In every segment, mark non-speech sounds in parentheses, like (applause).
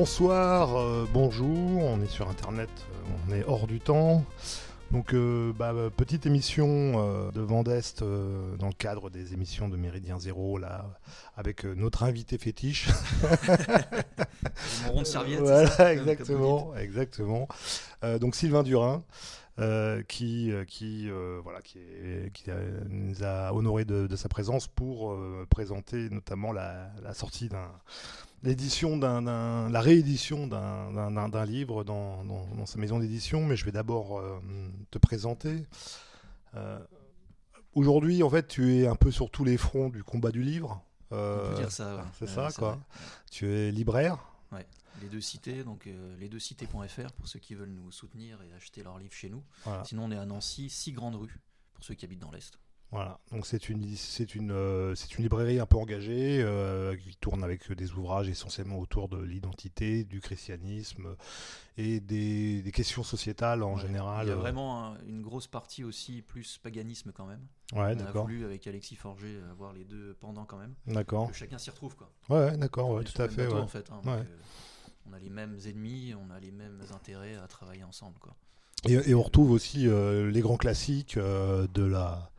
bonsoir, euh, bonjour, on est sur internet, euh, on est hors du temps. Donc, euh, bah, petite émission euh, de Vendeste euh, dans le cadre des émissions de Méridien Zéro, là, avec notre invité fétiche. (laughs) Mon rond de serviette. Voilà, ça, exactement, exactement. Donc Sylvain Durin, qui, qui, voilà, qui, est- qui a- nous a honoré de, de sa présence pour présenter notamment la, la sortie d'un l'édition d'un, la réédition d'un, livre dans, dans- dans sa maison d'édition. Mais je vais d'abord euh, te présenter. Euh, aujourd'hui, en fait, tu es un peu sur tous les fronts du combat du livre. On Euh, peut dire ça, ouais. c'est ça, quoi. vrai. Tu es libraire. Les deux cités, donc les deux cités.fr pour ceux qui veulent nous soutenir et acheter leurs livres chez nous. Voilà. Sinon, on est à Nancy, 6 grandes rues pour ceux qui habitent dans l'Est. Voilà, donc c'est une, c'est une, euh, c'est une librairie un peu engagée euh, qui tourne avec des ouvrages essentiellement autour de l'identité, du christianisme et des, des questions sociétales en Ouais. général. Il y a euh, vraiment un- une grosse partie aussi plus paganisme quand même. Ouais, on a d'accord, voulu avec Alexis Forger avoir les deux pendant quand même. d'accord. Que chacun s'y retrouve quoi. Ouais, d'accord, ouais, tout à fait. bateau, ouais. en fait. hein, donc, euh, on a les mêmes ennemis, on a les mêmes intérêts à travailler ensemble quoi. Et, et on retrouve aussi euh, les grands classiques euh, de la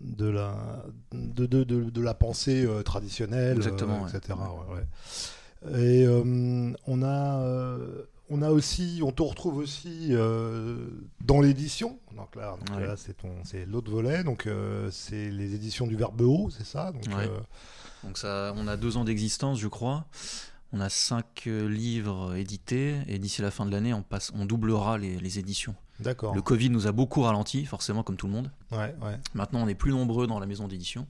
de la de, de, de, de la pensée euh, traditionnelle, Exactement, euh, ouais. etc. ouais, ouais. Et euh, on a euh, on a aussi on te retrouve aussi euh, dans l'édition. Donc là, donc Ouais. là c'est ton c'est l'autre volet. Donc euh, c'est les éditions du Verbe haut, c'est ça? Donc Ouais. euh, Donc ça, on a deux ans d'existence, je crois. On a cinq euh, livres édités et d'ici la fin de l'année, on passe, on doublera les, les éditions. D'accord. Le Covid nous a beaucoup ralenti, forcément comme tout le monde. Ouais, ouais. Maintenant, on est plus nombreux dans la maison d'édition.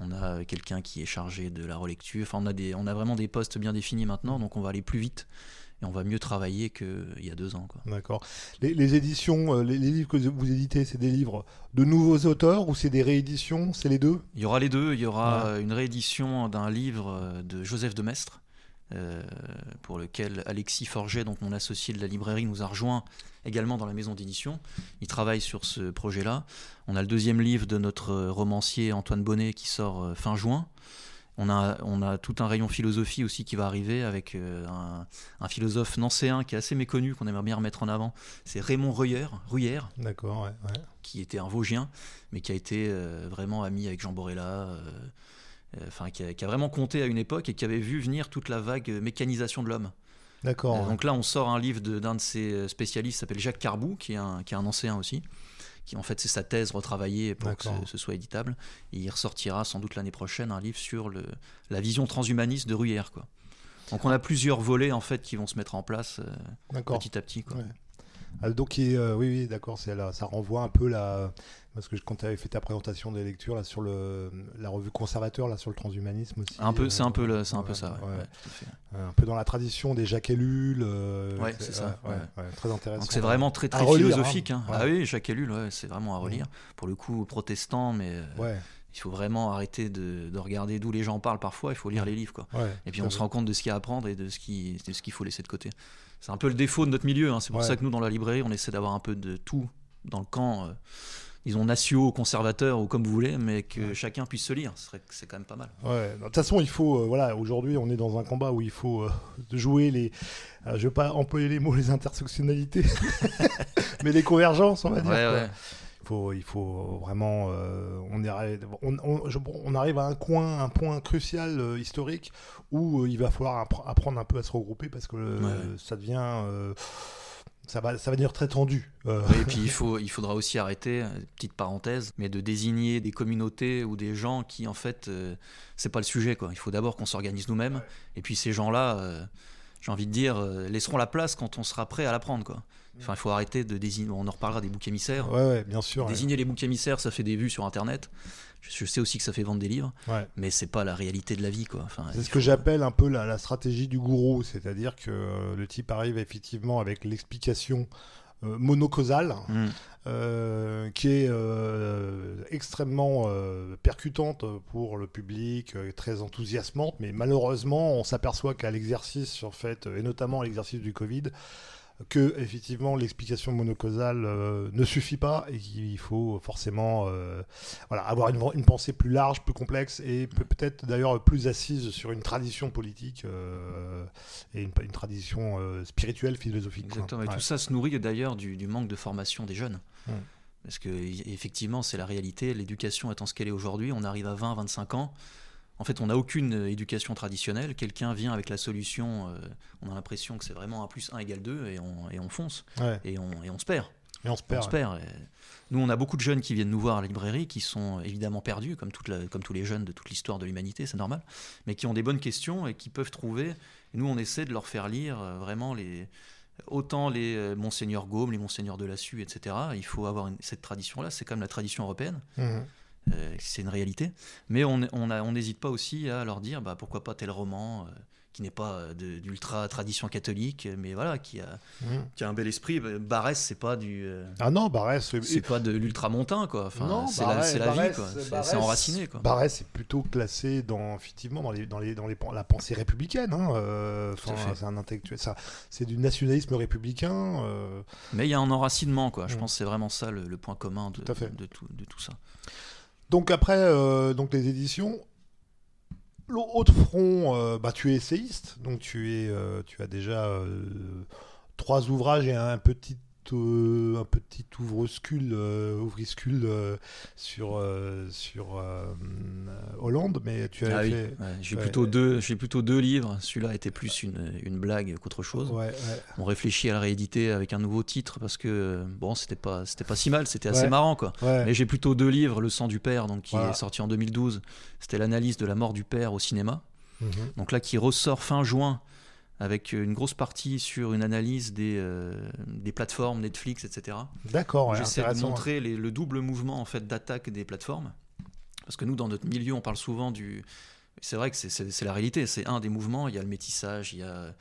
On a euh, quelqu'un qui est chargé de la relecture. Enfin, on a des, on a vraiment des postes bien définis maintenant, donc on va aller plus vite et on va mieux travailler qu'il y a deux ans. D'accord. Les, les éditions, euh, les, les livres que vous éditez, c'est des livres de nouveaux auteurs ou c'est des rééditions? C'est les deux? Il y aura les deux. Il y aura Ouais. euh, une réédition d'un livre de Joseph de Maistre, euh, pour lequel Alexis Forget, donc mon associé de la librairie, nous a rejoint également dans la maison d'édition. Il travaille sur ce projet-là. On a le deuxième livre de notre romancier Antoine Bonnet qui sort euh, fin juin. On a, on a tout un rayon philosophie aussi qui va arriver avec euh, un, un philosophe nancéen qui est assez méconnu, qu'on aimerait bien remettre en avant. C'est Raymond Ruyère, D'accord, ouais. ouais. qui était un Vosgien, mais qui a été euh, vraiment ami avec Jean Borella, euh, enfin qui, a, qui a vraiment compté à une époque et qui avait vu venir toute la vague euh, mécanisation de l'homme. D'accord. Euh, donc là, on sort un livre de- d'un de, ses euh, spécialistes, qui s'appelle Jacques Carbou, qui est un, qui est un ancien aussi, qui en fait c'est sa thèse retravaillée pour que ce, ce soit éditable. Et il ressortira sans doute l'année prochaine un livre sur le, la vision transhumaniste de Ruyère, quoi. Donc on a plusieurs volets en fait qui vont se mettre en place euh, petit à petit. Quoi. Ouais. Ah, donc, il- euh, oui, oui, d'accord. ça renvoie un peu la. Parce que quand tu avais fait ta présentation des lectures là, sur le, la revue conservateur, là, sur le transhumanisme aussi. Un peu, euh, c'est un peu, le- c'est un peu ça. ouais, ouais. Euh, Un peu dans la tradition des Jacques Ellul. euh, Ouais, c'est ça, très intéressant. Donc c'est vraiment très très relire, philosophique. hein. hein. Ah oui, Jacques Ellul, c'est vraiment à relire. Pour le coup, protestant, mais euh, il faut vraiment arrêter de, de regarder d'où les gens parlent parfois. Il faut lire les livres, quoi. Et puis on se rend compte de ce qu'il y a à apprendre et de ce qui, de ce qu'il faut laisser de côté. C'est un peu le défaut de notre milieu. hein. C'est pour ça que nous, dans la librairie, on essaie d'avoir un peu de tout dans le camp. Euh, disons nationaux, conservateurs ou comme vous voulez, mais que Ouais. chacun puisse se lire. C'est quand même pas mal. Ouais, de toute façon, il faut. euh, voilà, aujourd'hui, on est dans un combat où il faut euh, jouer les. euh, je vais pas employer les mots, les intersectionnalités, (laughs) mais les convergences, on va dire. Ouais. Il faut, il faut vraiment. euh, on, arrive, on, on- je- on arrive à un coin, un point crucial euh, historique où euh, il va falloir appre- apprendre un peu à se regrouper parce que ouais. ça devient. Ça va, ça va devenir très tendu. Euh, Oui, et puis il, faut, il faudra aussi arrêter, euh, petite parenthèse, mais de désigner des communautés ou des gens qui, en fait, euh, c'est pas le sujet. Quoi. Il faut d'abord qu'on s'organise nous-mêmes, et puis ces gens-là, euh, j'ai envie de dire, laisseront la place quand on sera prêt à l'apprendre. Quoi. Enfin, il faut arrêter de désigner, on en reparlera des boucs émissaires. ouais, ouais, bien sûr. ouais. Désigner les boucs émissaires, ça fait des vues sur Internet. Je, sais aussi que ça fait vendre des livres, Ouais. mais c'est pas la réalité de la vie. Quoi. Enfin, C'est ce que j'appelle un peu la, la stratégie du gourou, c'est-à-dire que euh, le type arrive effectivement avec l'explication euh, monocausale, Mm. euh, qui est euh, extrêmement percutante pour le public, très enthousiasmante, mais malheureusement, on s'aperçoit qu'à l'exercice, en fait, et notamment à l'exercice du Covid, que effectivement l'explication monocausale euh, ne suffit pas et qu'il faut forcément euh, voilà, avoir une, une, pensée plus large, plus complexe et peut-être d'ailleurs plus assise sur une tradition politique euh, et une, une tradition spirituelle, philosophique. Exactement. Et tout ça se nourrit d'ailleurs du, du, manque de formation des jeunes. Hum. Parce que effectivement, c'est la réalité. L'éducation étant ce qu'elle est aujourd'hui, on arrive à 20, 25 ans. En fait, on n'a aucune éducation traditionnelle. Quelqu'un vient avec la solution, euh, on a l'impression que c'est vraiment 1 plus 1 égale 2 et on, et on fonce. Et, on, et on se perd. Et on se perd. On se perd. Nous, on a beaucoup de jeunes qui viennent nous voir à la librairie, qui sont évidemment perdus, comme, toute la, comme tous les jeunes de toute l'histoire de l'humanité, c'est normal, mais qui ont des bonnes questions et qui peuvent trouver. Et nous, on essaie de leur faire lire euh, vraiment les, autant les euh, Monseigneur Gaume, les Monseigneur de la Sue, etc. Il faut avoir cette tradition-là, c'est comme la tradition européenne. Mmh. Euh, c'est une réalité. Mais on n'hésite pas aussi à leur dire bah, pourquoi pas tel roman euh, qui n'est pas euh, d'ultra tradition catholique, mais voilà, qui a, mmh. qui a un bel esprit. Barès, c'est pas du. ah non, Barès. C'est pas de l'ultramontain, quoi. Enfin, c'est la, la, vie, quoi. C'est enraciné, quoi. Barès est plutôt classé dans, effectivement, dans, les, dans, les, dans les, la pensée républicaine. Hein, c'est un intellectuel. C'est du nationalisme républicain. Mais il y a un enracinement, quoi. Je mmh. pense que c'est vraiment ça le, le, point commun de, de, tout, de tout ça. Donc après euh, donc les éditions, l'autre front, euh, bah, tu es essayiste, donc tu, es, euh, tu as déjà trois ouvrages et un petit euh, un petit ouvrescule, euh, ouvriscule euh, sur, sur Hollande, mais tu as ah fait. j'ai plutôt deux, j'ai plutôt deux livres. Celui-là était plus une, une blague qu'autre chose. On réfléchit à la rééditer avec un nouveau titre parce que bon, c'était pas, c'était pas si mal, c'était assez marrant quoi. Mais j'ai plutôt deux livres, Le sang du père, donc qui est sorti en 2012. C'était l'analyse de la mort du père au cinéma. Mhm. Donc là, qui ressort fin juin avec une grosse partie sur une analyse des, euh, des plateformes Netflix, etc. D'accord. J'essaie de montrer le double mouvement en fait d'attaque des plateformes, parce que nous dans notre milieu on parle souvent du, c'est vrai que c'est la réalité, c'est un des mouvements. Il y a le métissage, il y a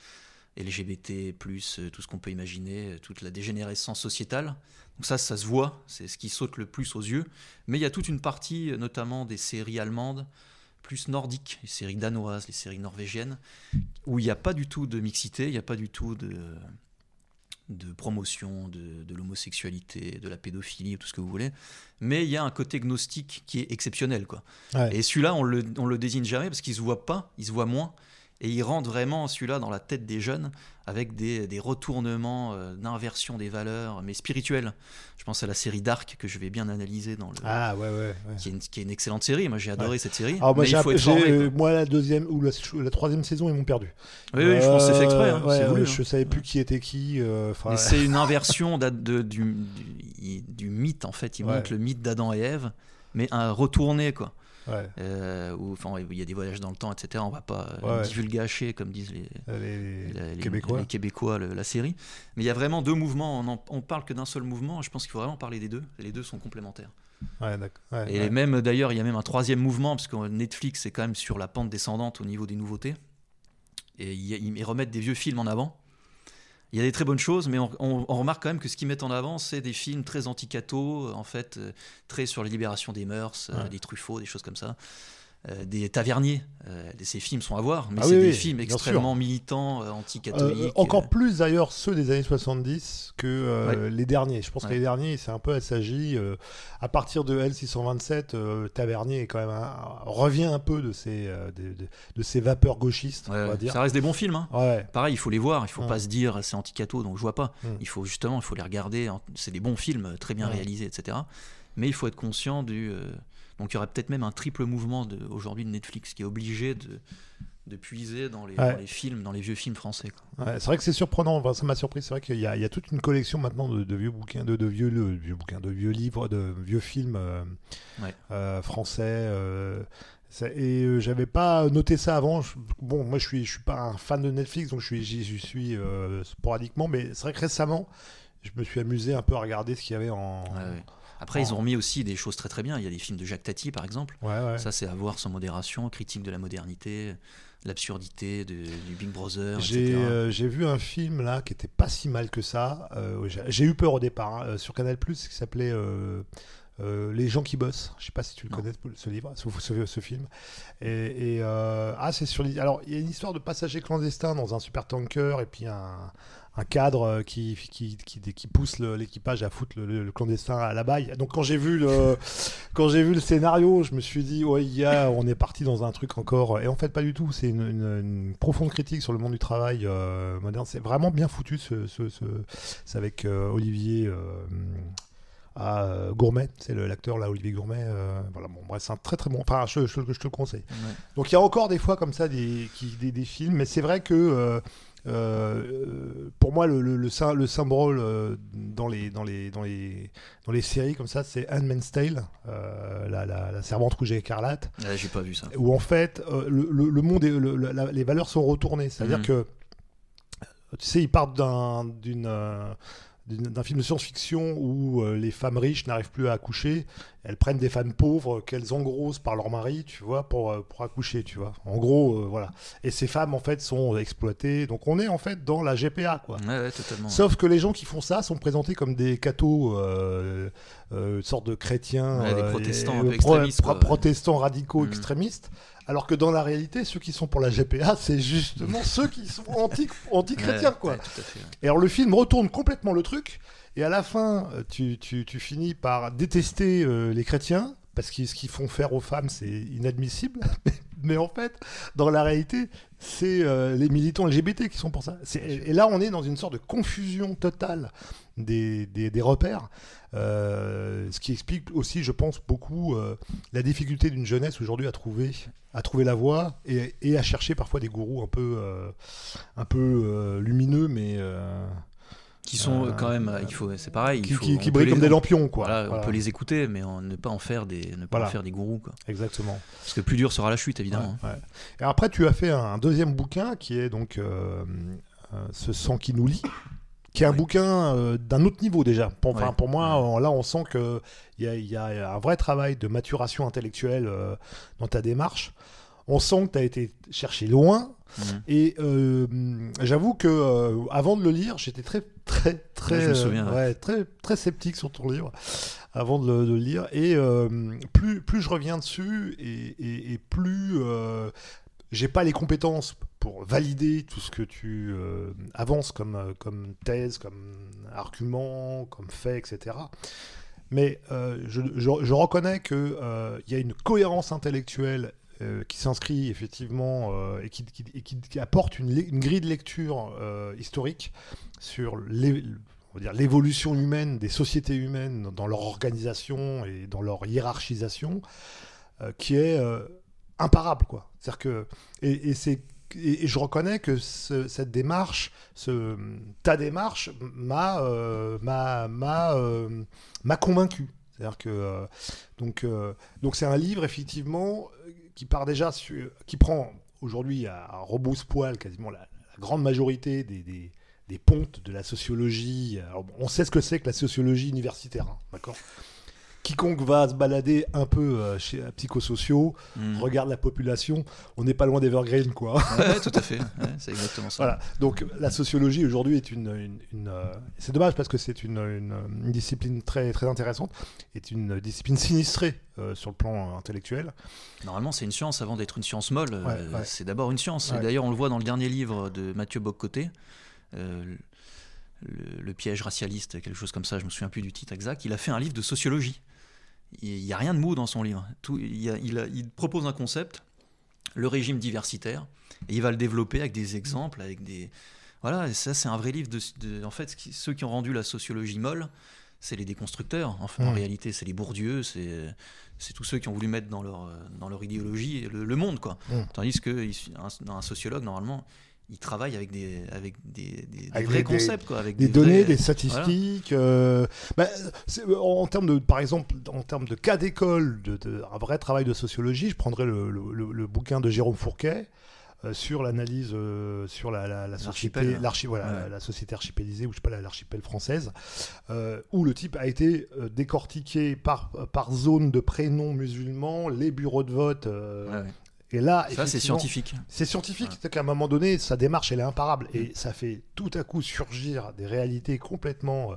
LGBT, plus euh, tout ce qu'on peut imaginer, toute la dégénérescence sociétale. Donc ça, ça se voit, c'est ce qui saute le plus aux yeux. Mais il y a toute une partie, notamment des séries allemandes, plus nordiques, les séries danoises, les séries norvégiennes, où il n'y a pas du tout de mixité, il n'y a pas du tout de, de promotion de, de l'homosexualité, de la pédophilie, tout ce que vous voulez, mais il y a un côté gnostique qui est exceptionnel. Quoi. Et celui-là, on le, on le désigne jamais parce qu'il se voit pas, il se voit moins, et il rentre vraiment celui-là dans la tête des jeunes avec des, des retournements euh, d'inversion des valeurs, mais spirituels. Je pense à la série Dark que je vais bien analyser dans le. Ah ouais, ouais. Qui, est une, qui, est une, excellente série. Moi j'ai adoré cette série. Alors, moi, euh, moi la deuxième ou la, troisième saison ils m'ont perdu. Oui, oui, je pense que c'est fait exprès. Hein, voulu, je hein. savais plus qui était qui. Euh, c'est une (laughs) inversion de, de, du, du, mythe en fait. Il montre le mythe d'Adam et Ève, mais un retourné quoi. Euh, où il y a des voyages dans le temps, etc. On va pas euh, divulgacher, comme disent les, les, Québécois, les Québécois la série. Mais il y a vraiment deux mouvements. On, on parle que d'un seul mouvement. Je pense qu'il faut vraiment parler des deux. Les deux sont complémentaires. et même d'ailleurs, il y a même un troisième mouvement, parce que Netflix est quand même sur la pente descendante au niveau des nouveautés. Et ils remettent des vieux films en avant il y a des très bonnes choses, mais on, remarque quand même que ce qu'ils mettent en avant, c'est des films très anti-cato, en fait, euh, très sur la libération des mœurs, euh, des Truffaut, des choses comme ça. Euh, des taverniers. Euh, ces films sont à voir, mais ah c'est des films extrêmement militants, euh, anti-catholiques. encore plus d'ailleurs ceux des années 70 que les derniers. Je pense que les derniers, c'est un peu assagi. à partir de L627, Tavernier quand même revient un peu de ces, de, de, ces vapeurs gauchistes. on va dire. Ça reste des bons films. Hein. Pareil, il faut les voir. Il faut pas se dire c'est anti-cato, donc je vois pas. Il faut justement, il faut les regarder. C'est des bons films, très bien réalisés, etc. Mais il faut être conscient du donc il y aurait peut-être même un triple mouvement de, aujourd'hui de Netflix qui est obligé de, de puiser dans les, les, films, dans les vieux films français. c'est vrai que c'est surprenant, ça m'a surpris. C'est vrai qu'il y, y, a toute une collection maintenant de, vieux bouquins, de, vieux, vieux, bouquins, de vieux livres, de vieux films euh, euh, français. Euh, et j'avais pas noté ça avant. bon, moi je suis, je suis pas un fan de Netflix, donc je suis, j'y suis sporadiquement, mais c'est vrai que récemment, je me suis amusé un peu à regarder ce qu'il y avait en. Après, ils ont mis aussi des choses très très bien. Il y a des films de Jacques Tati, par exemple. Ça, c'est à voir sans modération, critique de la modernité, l'absurdité du Big Brother. Euh, j'ai vu un film là qui était pas si mal que ça. Euh, j'ai eu peur au départ hein, euh, sur Canal Plus qui s'appelait. les gens qui bossent. Je sais pas si tu le connais ce livre, ce, ce film. Et, ah, c'est sur. Alors, il y a une histoire de passagers clandestins dans un super tanker et puis un, un cadre qui, qui, qui, qui pousse l'équipage à foutre le, clandestin à la baille. Donc quand j'ai vu le (laughs) quand j'ai vu le scénario, je me suis dit ouais, y a, on est parti dans un truc encore. Et en fait pas du tout. C'est une, une, profonde critique sur le monde du travail moderne. C'est vraiment bien foutu. Ce, ce, ce c'est avec Olivier à euh, Gourmet, c'est l'acteur là, Olivier Gourmet. Euh, voilà, bon, bref, c'est un très très bon. Enfin, je, je, je te le conseille. Donc il y a encore des fois comme ça des, qui, des, des films, mais c'est vrai que euh, pour moi, le, le, le, symbole dans, les, dans, les, dans, les, dans les séries comme ça, c'est Handmaid's Tale, la, la, la, servante rouge et écarlate. J'ai pas vu ça. Où en fait, le, monde et les valeurs sont retournées. C'est-à-dire mhm. que, tu sais, ils partent d'une d'un film de science-fiction où euh, les femmes riches n'arrivent plus à accoucher, elles prennent des femmes pauvres qu'elles engrossent par leur mari, tu vois, pour, euh, pour accoucher, tu vois. En gros, euh, voilà. Et ces femmes, en fait, sont exploitées. Donc on est, en fait, dans la GPA, quoi. Ouais, totalement. Sauf que les gens qui font ça sont présentés comme des cathos, euh, sorte de chrétiens. des protestants extrémistes. protestants radicaux mm. extrémistes. Alors que dans la réalité, ceux qui sont pour la GPA, c'est justement ceux qui sont anti-chrétiens, quoi. Et alors le film retourne complètement le truc, et à la fin, tu, tu, tu finis par détester euh, les chrétiens, parce que ce qu'ils font faire aux femmes, c'est inadmissible. (laughs) Mais en fait, dans la réalité, c'est euh, les militants LGBT qui sont pour ça. Et là, on est dans une sorte de confusion totale des, des, repères. Euh, ce qui explique aussi, je pense, beaucoup euh, la difficulté d'une jeunesse aujourd'hui à trouver, à trouver la voie et, et, à chercher parfois des gourous un peu, un peu lumineux, mais qui sont euh, quand même, euh, il faut, c'est pareil, qui, qui, brillent comme des lampions, quoi. On peut les écouter, mais ne pas en faire des, ne pas en faire des gourous, quoi. Exactement. Parce que plus dur sera la chute, évidemment. Et après, tu as fait un, deuxième bouquin qui est donc euh, Ce sang qui nous lie, qui est un bouquin d'un autre niveau déjà. Pour, pour moi, là, on sent qu'il y a, y a un vrai travail de maturation intellectuelle dans ta démarche. On sent que tu as été chercher loin. Mhm. Et euh, j'avoue que euh, avant de le lire, j'étais très très très euh, très très sceptique sur ton livre avant de le, lire. Et plus plus je reviens dessus et, et, plus j'ai pas les compétences pour valider tout ce que tu avances comme comme thèse, comme argument, comme fait, etc. Mais je, je, reconnais qu'il il y a une cohérence intellectuelle euh, qui s'inscrit effectivement euh, et, qui, qui, apporte une, grille de lecture euh, historique sur l'évolution humaine des sociétés humaines dans leur organisation et dans leur hiérarchisation, qui est imparable. Quoi. -dire que, et, c'est et, je reconnais que cette démarche, ce, ta démarche, m'a m'a m'a convaincu. C'est-à-dire que donc donc c'est un livre effectivement qui part déjà qui prend aujourd'hui à, rebrousse-poil quasiment la, grande majorité des, des, des, pontes de la sociologie. on sait ce que c'est que la sociologie universitaire, hein, d'accord? Quiconque va se balader un peu euh, chez euh, psychosociaux, hmm. regarde la population, on n'est pas loin d'Evergreen, quoi. Ouais, tout à fait, c'est exactement ça. Voilà. Donc la sociologie aujourd'hui est une, une, euh, c'est dommage parce que c'est une, une, discipline très très intéressante, est une discipline sinistrée sur le plan intellectuel. Normalement, c'est une science avant d'être une science molle. C'est d'abord une science. Et d'ailleurs, on le voit dans le dernier livre de Mathieu Boccoté. Le, le, piège racialiste, quelque chose comme ça, je me souviens plus du titre exact, il a fait un livre de sociologie. Il n'y a rien de mou dans son livre. Tout, il, propose un concept, le régime diversitaire, et il va le développer avec des exemples, avec des... Voilà, ça c'est un vrai livre. De, en fait, ceux qui ont rendu la sociologie molle, c'est les déconstructeurs. Enfin, En réalité, c'est les Bourdieu, c'est c'est tous ceux qui ont voulu mettre dans leur, dans leur idéologie le, monde. quoi. Mmh. Tandis que un sociologue, normalement, il travaille avec des, avec des, des, vrais concepts, quoi, avec des, données, des statistiques. Euh, bah, en termes de, par exemple, en termes de cas d'école, de, un vrai travail de sociologie, je prendrais le, le, bouquin de Jérôme Fourquet. Euh, sur l'analyse euh, sur la, la, société voilà, la, société archipélisée ou je sais pas l'archipel française où le type a été décortiqué par par zone de prénoms musulmans les bureaux de vote et là, ça c'est scientifique. C'est scientifique, c'est qu'à un moment donné, sa démarche elle est imparable. Et ça fait tout à coup surgir des réalités complètement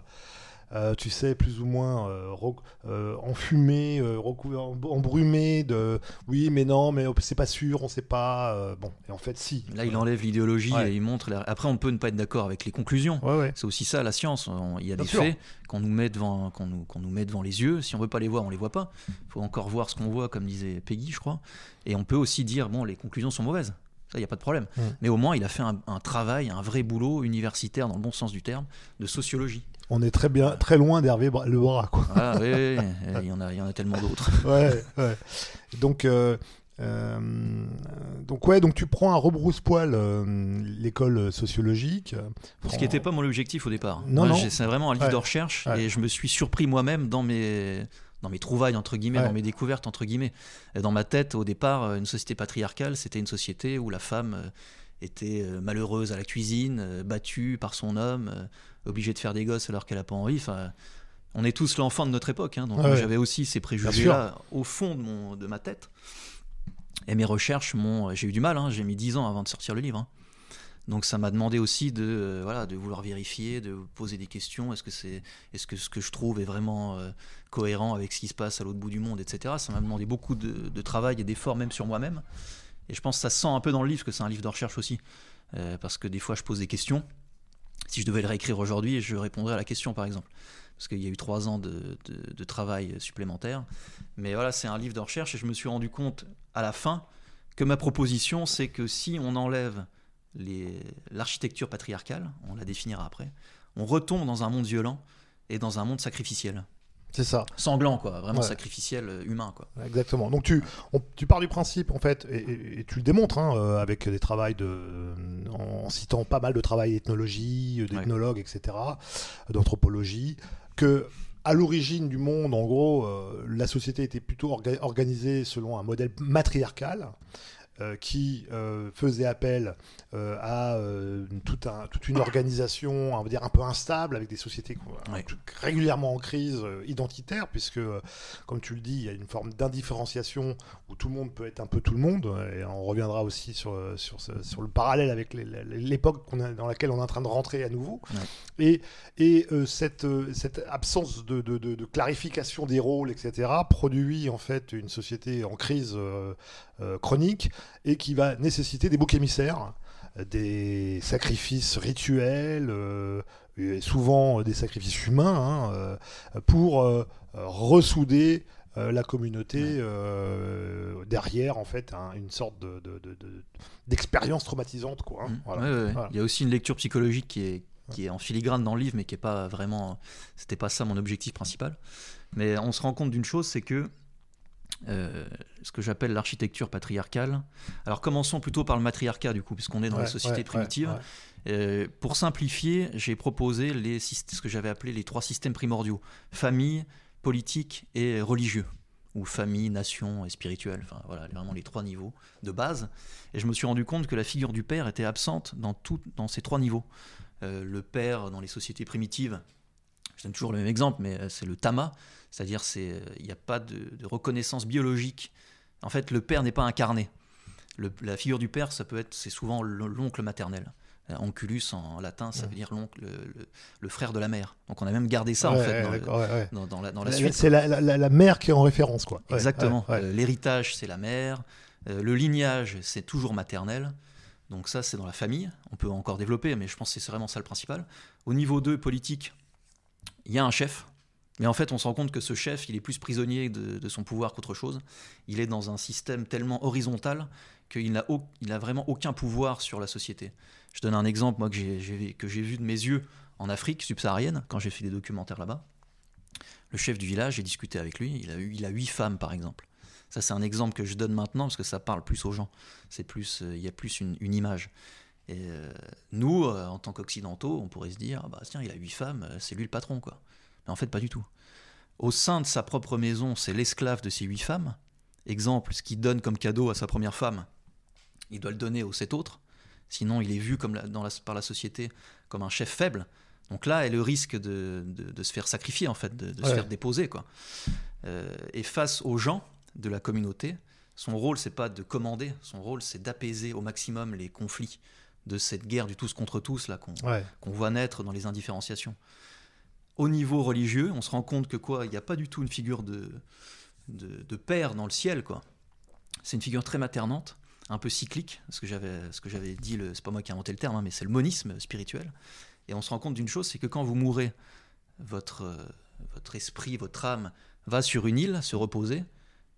euh, euh, tu sais, plus ou moins euh, enfumé, embrumé de oui, mais non, mais c'est pas sûr, on sait pas. bon, et en fait, si. Là, il enlève l'idéologie et il montre. Après, on peut ne pas être d'accord avec les conclusions. C'est aussi ça la science. Il y a des faits qu'on nous met devant, qu'on nous, qu'on nous met devant les yeux. Si on veut pas les voir, on les voit pas. Il faut encore voir ce qu'on voit, comme disait Peggy, je crois. Et on peut aussi dire bon, les conclusions sont mauvaises il n'y a pas de problème. Mm. Mais au moins, il a fait un, travail, un vrai boulot universitaire, dans le bon sens du terme, de sociologie. On est très bien, très loin d'Hervé Le Bras, quoi. Ah, oui, (laughs) il, y en a, il y en a tellement d'autres. (laughs) ouais, ouais. Donc, euh, euh, donc ouais, donc tu prends un rebrousse-poil euh, l'école sociologique. Ce qui n'était pas mon objectif au départ. Non, non. C'est vraiment un livre de recherche et je me suis surpris moi-même dans mes dans mes trouvailles, entre guillemets, dans mes découvertes, entre guillemets. Dans ma tête, au départ, euh, une société patriarcale, c'était une société où la femme euh, était euh, malheureuse à la cuisine, battue par son homme, obligée de faire des gosses alors qu'elle n'a pas envie. Enfin, on est tous l'enfant de notre époque, hein, donc j'avais aussi ces préjugés-là au fond de, mon, de ma tête. Et mes recherches. J'ai eu du mal, hein, j'ai mis dix ans avant de sortir le livre. Hein. Donc ça m'a demandé aussi de, euh, voilà, de vouloir vérifier, de poser des questions. Est-ce que, c'est, est-ce que ce que je trouve est vraiment euh, cohérent avec ce qui se passe à l'autre bout du monde, etc. Ça m'a demandé beaucoup de, travail et d'efforts même sur moi-même. Et je pense que ça sent un peu dans le livre que c'est un livre de recherche aussi. Euh, parce que des fois je pose des questions. Si je devais le réécrire aujourd'hui, je répondrais à la question par exemple. Parce qu'il y a eu trois ans de, de travail supplémentaire. Mais voilà, c'est un livre de recherche et je me suis rendu compte à la fin que ma proposition, c'est que si on enlève l'architecture patriarcale, on la définira après, on retombe dans un monde violent et dans un monde sacrificiel. C'est ça. Sanglant, quoi. Vraiment sacrificiel, euh, humain, quoi. Exactement. Donc tu, tu pars du principe, en fait, et, tu le démontres hein, euh, avec des travaux de, en, citant pas mal de travail d'ethnologie, d'ethnologues, etc., d'anthropologie, que à l'origine du monde, en gros, euh, la société était plutôt organisée selon un modèle matriarcal. Euh, qui euh, faisait appel euh, à un, toute une organisation, on va dire un peu instable, avec des sociétés régulièrement en crise identitaire, puisque, comme tu le dis, il y a une forme d'indifférenciation où tout le monde peut être un peu tout le monde, et on reviendra aussi sur, sur, sur le parallèle avec l'époque dans laquelle on est en train de rentrer à nouveau. Et, et cette, cette absence de, de, de, clarification des rôles, etc., produit en fait une société en crise chronique et qui va nécessiter des boucs émissaires, des sacrifices rituels, euh, et souvent des sacrifices humains, hein, euh, pour euh, ressouder la communauté derrière en fait une sorte de, d'expérience traumatisante quoi. Hein, mmh. Il y a aussi une lecture psychologique qui est qui est en filigrane dans le livre mais qui est pas vraiment c'était pas ça mon objectif principal. Mais on se rend compte d'une chose c'est que euh, ce que j'appelle l'architecture patriarcale. Alors commençons plutôt par le matriarcat du coup, puisqu'on est dans la société primitive. Euh, pour simplifier, j'ai proposé les, ce que j'avais appelé les trois systèmes primordiaux famille, politique et religieux, ou famille, nation et spirituel. Enfin voilà, vraiment les trois niveaux de base. Et je me suis rendu compte que la figure du père était absente dans, tout, dans ces trois niveaux. Euh, le père dans les sociétés primitives, je donne toujours le même exemple, mais c'est le tama, c'est-à-dire, il n'y a pas de, reconnaissance biologique. En fait, le père n'est pas incarné. la figure du père, ça peut être, c'est souvent l'oncle maternel. Onculus en latin, ça veut dire l'oncle, le, frère de la mère. Donc on a même gardé ça en fait dans, la, suite. C'est la, mère qui est en référence, quoi. Exactement. Euh, l'héritage, c'est la mère. Euh, le lignage, c'est toujours maternel. Donc ça, c'est dans la famille. On peut encore développer, mais je pense que c'est vraiment ça le principal. Au niveau 2, politique, il y a un chef. Mais en fait, on se rend compte que ce chef, il est plus prisonnier de, son pouvoir qu'autre chose. Il est dans un système tellement horizontal qu'il n'a vraiment aucun pouvoir sur la société. Je donne un exemple, moi, que j'ai vu de mes yeux en Afrique subsaharienne, quand j'ai fait des documentaires là-bas. Le chef du village, j'ai discuté avec lui, il a, eu, il a huit femmes, par exemple. Ça, c'est un exemple que je donne maintenant parce que ça parle plus aux gens. C'est plus, euh, il y a plus une, image. Et euh, nous, euh, en tant qu'occidentaux, on pourrait se dire, ah bah tiens, il a huit femmes, c'est lui le patron, quoi. Mais en fait, pas du tout. Au sein de sa propre maison, c'est l'esclave de ces huit femmes. Exemple, ce qu'il donne comme cadeau à sa première femme, il doit le donner aux sept autres. Sinon, il est vu comme dans par la société comme un chef faible. Donc là, elle le risque de, se faire sacrifier, en fait, de, se faire déposer. Quoi. Euh, et face aux gens de la communauté, son rôle, c'est pas de commander, son rôle, c'est d'apaiser au maximum les conflits de cette guerre du tous contre tous là qu'on voit naître dans les indifférenciations au niveau religieux, on se rend compte que quoi, il n'y a pas du tout une figure de, de, père dans le ciel, quoi. C'est une figure très maternante, un peu cyclique, ce que j'avais, ce que j'avais dit, le, c'est pas moi qui ai inventé le terme, hein, mais c'est le monisme spirituel. Et on se rend compte d'une chose, c'est que quand vous mourrez, votre, euh, votre esprit, votre âme va sur une île se reposer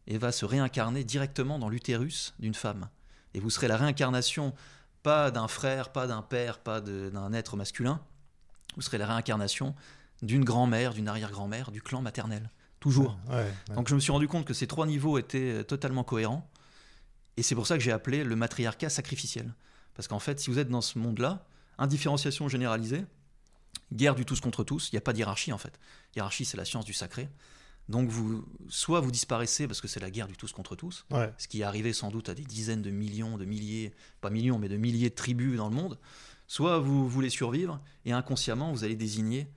et va se réincarner directement dans l'utérus d'une femme. Et vous serez la réincarnation pas d'un frère, pas d'un père, pas d'un être masculin, vous serez la réincarnation d'une grand-mère, d'une arrière-grand-mère, du clan maternel. Toujours. Donc je me suis rendu compte que ces trois niveaux étaient euh, totalement cohérents. Et c'est pour ça que j'ai appelé le matriarcat sacrificiel. Parce qu'en fait, si vous êtes dans ce monde-là, indifférenciation généralisée, guerre du tous contre tous, il n'y a pas de hiérarchie en fait. Hiérarchie, c'est la science du sacré. Donc vous, soit vous disparaissez parce que c'est la guerre du tous contre tous, ce qui est arrivé sans doute à des dizaines de millions, de milliers, pas millions, mais de milliers de tribus dans le monde, soit vous voulez survivre et inconsciemment vous allez désigner,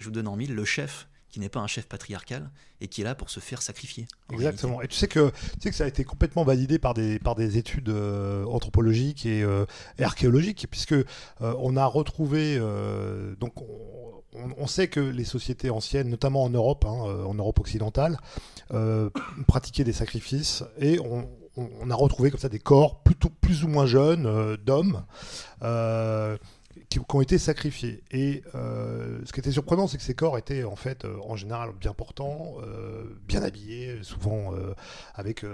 je vous donne en mille, le chef qui n'est pas un chef patriarcal et qui est là pour se faire sacrifier. Exactement. Et tu sais, que, tu sais que ça a été complètement validé par des, par des études euh, anthropologiques et, euh, archéologiques, puisque euh, on a retrouvé, donc on, sait que les sociétés anciennes, notamment en Europe, hein, en Europe occidentale, pratiquaient des sacrifices et on, on, a retrouvé comme ça des corps plutôt plus ou moins jeunes d'hommes qui, ont été sacrifiés. Et euh, ce qui était surprenant, c'est que ces corps étaient en fait euh, en général bien portants, euh, bien habillés, souvent avec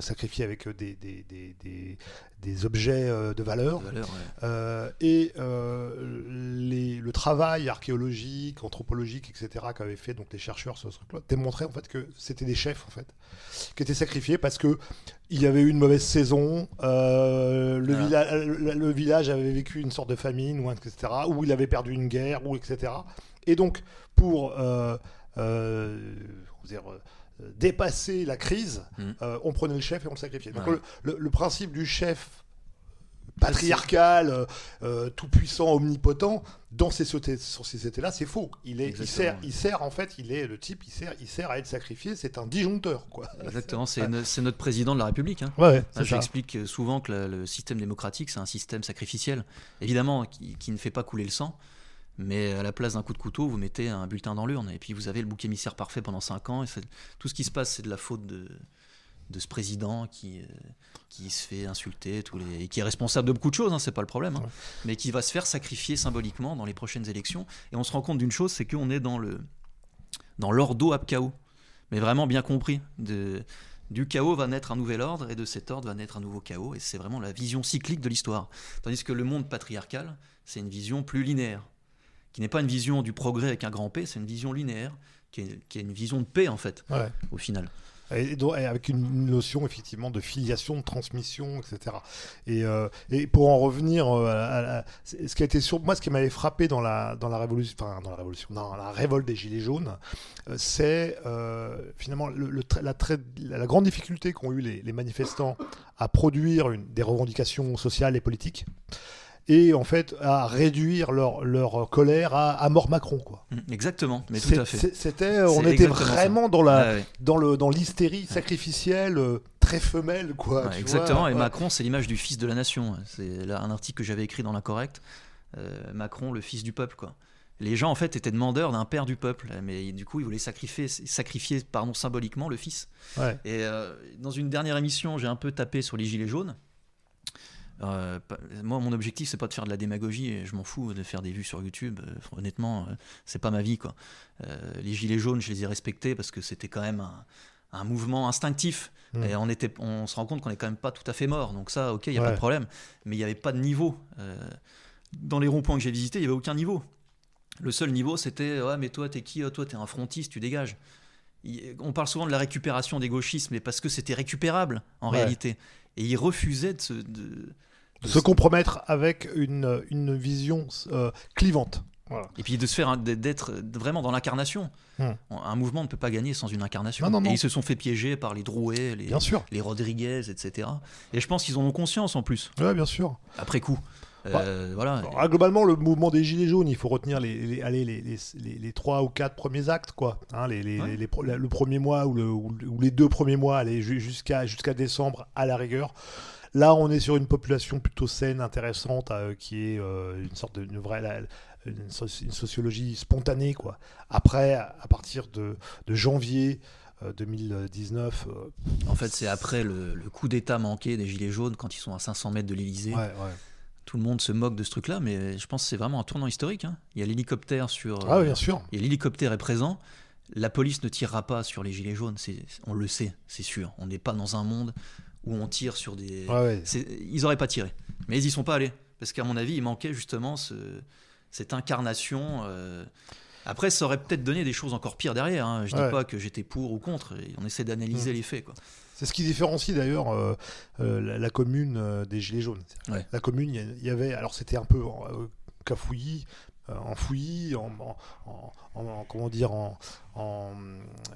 sacrifiés avec des, des objets de valeur. et les, le travail archéologique, anthropologique, etc. qu'avaient fait donc les chercheurs sur ce truc-là démontrait en fait que c'était des chefs en fait qui étaient sacrifiés parce que il y avait eu une mauvaise saison, le, le, village avait vécu une sorte de famine ou etc. Ou il avait perdu une guerre, ou etc. Et donc, pour euh, euh, dire, euh, dépasser la crise, mm. on prenait le chef et on le sacrifiait. Donc, le, principe du chef patriarcal, tout puissant, omnipotent, dans ces sociétés-là, c'est faux. Il est, il sert, il sert en fait, il est le type, il sert, il sert à être sacrifié. C'est un disjoncteur, quoi. Exactement. C'est, (laughs) notre président de la République. Hein. Ouais, J'explique souvent que le système démocratique, c'est un système sacrificiel, évidemment, qui, qui, ne fait pas couler le sang. Mais à la place d'un coup de couteau, vous mettez un bulletin dans l'urne et puis vous avez le bouc émissaire parfait pendant 5 ans. Et tout ce qui se passe, c'est de la faute de, de ce président qui, euh, qui se fait insulter tous les, et qui est responsable de beaucoup de choses, hein, c'est pas le problème, hein, mais qui va se faire sacrifier symboliquement dans les prochaines élections. Et on se rend compte d'une chose, c'est qu'on est dans le dans l'ordo ab chaos, mais vraiment bien compris. De, du chaos va naître un nouvel ordre et de cet ordre va naître un nouveau chaos. Et c'est vraiment la vision cyclique de l'histoire. Tandis que le monde patriarcal, c'est une vision plus linéaire, qui n'est pas une vision du progrès avec un grand P, c'est une vision linéaire, qui est, qui est, une vision de paix en fait, au final. Et, avec une notion effectivement de filiation, de transmission, etc. Et, euh, et pour en revenir euh, à, ce qui a été sur moi, ce qui m'avait frappé dans la dans la révolution, enfin dans la révolution, dans la révolte des gilets jaunes, euh, c'est finalement le, la, très, la, grande difficulté qu'ont eu les, les, manifestants à produire une, des revendications sociales et politiques et en fait à réduire leur, leur colère à, mort Macron quoi. Mmh, exactement, mais tout à fait. C'était, on était vraiment dans la dans le dans l'hystérie sacrificielle euh, très femelle quoi. exactement. et Macron, c'est l'image du fils de la nation. C'est un article que j'avais écrit dans l'incorrect. Euh, Macron, le fils du peuple quoi. Les gens en fait étaient demandeurs d'un père du peuple, mais du coup ils voulaient sacrifier, sacrifier pardon, symboliquement le fils. Et euh, dans une dernière émission, j'ai un peu tapé sur les gilets jaunes. Euh, moi, mon objectif, c'est pas de faire de la démagogie. Et je m'en fous de faire des vues sur YouTube. Euh, honnêtement, euh, c'est pas ma vie. Quoi. les gilets jaunes, je les ai respectés parce que c'était quand même un, mouvement instinctif. Mmh. Et on, était, on se rend compte qu'on est quand même pas tout à fait mort. Donc ça, ok, il y a pas de problème. Mais il n'y avait pas de niveau. dans les ronds-points que j'ai visités, il y avait aucun niveau. Le seul niveau, c'était ouais, mais toi, t'es qui oh, Toi, t'es un frontiste, tu dégages. On parle souvent de la récupération des gauchistes, mais parce que c'était récupérable en réalité. Et ils refusaient de se, de, se compromettre avec une, une vision euh, clivante. Et puis de se faire d'être vraiment dans l'incarnation. Hmm. Un mouvement ne peut pas gagner sans une incarnation. Et ils se sont fait piéger par les Drouet, les, les Rodriguez, etc. Et je pense qu'ils en ont conscience en plus. Oui, bien sûr. Après coup. Euh, voilà. Ah, globalement, le mouvement des Gilets jaunes, il faut retenir les, les, les, les, les trois ou quatre premiers actes, quoi. Hein, les, le premier mois ou, le, ou, les deux premiers mois, jusqu'à jusqu'à décembre à la rigueur. Là, on est sur une population plutôt saine, intéressante, euh, qui est euh, une sorte de vraie une, sociologie spontanée. Quoi. Après, à partir de, janvier 2019. en fait, c'est après le, coup d'État manqué des Gilets jaunes, quand ils sont à 500 mètres de l'Elysée. Tout le monde se moque de ce truc-là, mais je pense que c'est vraiment un tournant historique. Hein. Il y a l'hélicoptère sur. Ah, bien sûr. Et l'hélicoptère est présent. La police ne tirera pas sur les gilets jaunes, on le sait, c'est sûr. On n'est pas dans un monde où on tire sur des. Ils n'auraient pas tiré, mais ils y sont pas allés parce qu'à mon avis, il manquait justement cette incarnation. Euh. Après, ça aurait peut-être donné des choses encore pires derrière. Hein. Je ne dis pas que j'étais pour ou contre. On essaie d'analyser mm. les faits. C'est ce qui différencie d'ailleurs euh, euh, la, commune des Gilets jaunes. La commune, il y, avait, alors c'était un peu cafouillis, euh, en fouillis, en, comment dire, en, en,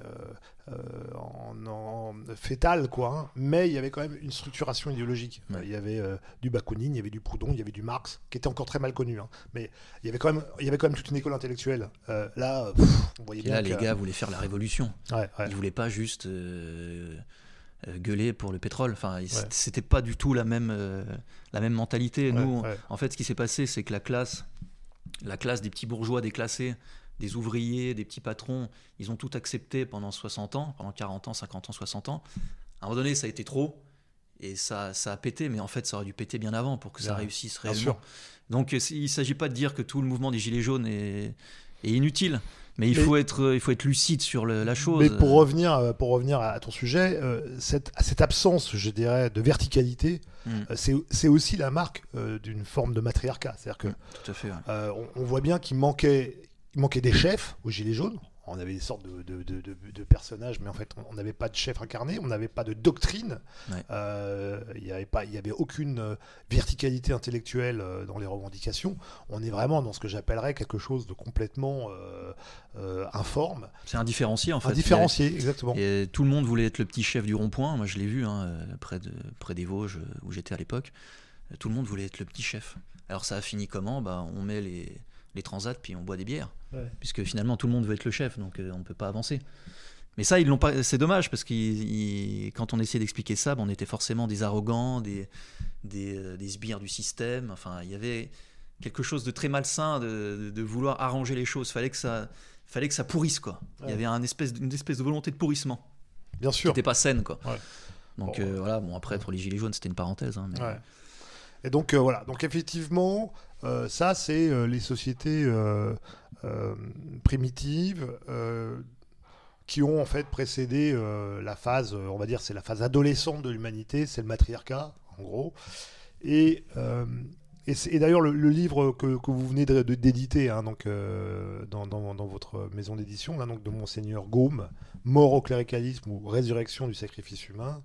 euh, euh, fétal, quoi. Hein. Mais il y avait quand même une structuration idéologique. Il y avait du Bakounine, il y avait du Proudhon, il y avait du Marx, qui était encore très mal connu. Hein. Mais il y avait quand même, il y avait quand même toute une école intellectuelle. là, on voyait bien. Là, les gars voulaient faire la révolution. Ouais, Ils voulaient pas juste gueuler pour le pétrole. Enfin, c'était pas du tout la même, la même mentalité. Nous, en fait, ce qui s'est passé, c'est que la classe la classe des petits bourgeois déclassés, des ouvriers, des petits patrons, ils ont tout accepté pendant 60 ans, pendant 40 ans, 50 ans, 60 ans. À un moment donné, ça a été trop et ça, ça a pété, mais en fait, ça aurait dû péter bien avant pour que ça réussisse réellement. Donc, il ne s'agit pas de dire que tout le mouvement des Gilets jaunes est, inutile. Mais il, faut être, il faut être lucide sur la chose. Mais pour revenir, euh, pour revenir à ton sujet, euh, cette, cette, absence, je dirais, de verticalité, hmm. euh, c'est aussi la marque d'une forme de matriarcat. C'est-à-dire que Tout à fait, on, on, voit bien qu'il manquait, il manquait des chefs aux Gilets jaunes on avait des sortes de, personnages, mais en fait, on n'avait pas de chef incarné, on n'avait pas de doctrine, euh, il n'y avait, pas, y avait aucune euh, verticalité intellectuelle euh, dans les revendications. On est vraiment dans ce que j'appellerais quelque chose de complètement informe. C'est indifférencié, en fait. Indifférencié, exactement. Et tout le monde voulait être le petit chef du rond-point. Moi, je l'ai vu hein, près, de, près des Vosges, où j'étais à l'époque. Tout le monde voulait être le petit chef. Alors, ça a fini comment? Bah, On met les les transats, puis on boit des bières. Puisque finalement, tout le monde veut être le chef, donc euh, on ne peut pas avancer. Mais ça, ils l'ont pas. C'est dommage parce que quand on essayait d'expliquer ça, on était forcément des arrogants, des, des, euh, des, sbires du système. Enfin, il y avait quelque chose de très malsain de, de vouloir arranger les choses. Fallait que ça, fallait que ça pourrisse quoi. Il y avait un espèce, une espèce de volonté de pourrissement. Bien sûr. Qui n'était pas saine quoi. Donc euh, voilà. Bon après pour les gilets jaunes, c'était une parenthèse. Hein, Et donc voilà. Donc effectivement, euh, ça, c'est euh, les sociétés euh, primitives qui ont en fait précédé la phase, on va dire, c'est la phase adolescente de l'humanité, c'est le matriarcat, en gros. Et, et, d'ailleurs, le, livre que, vous venez d'éditer hein, dans, dans, votre maison d'édition, donc de Monseigneur Gaume, Mort au cléricalisme ou Résurrection du sacrifice humain,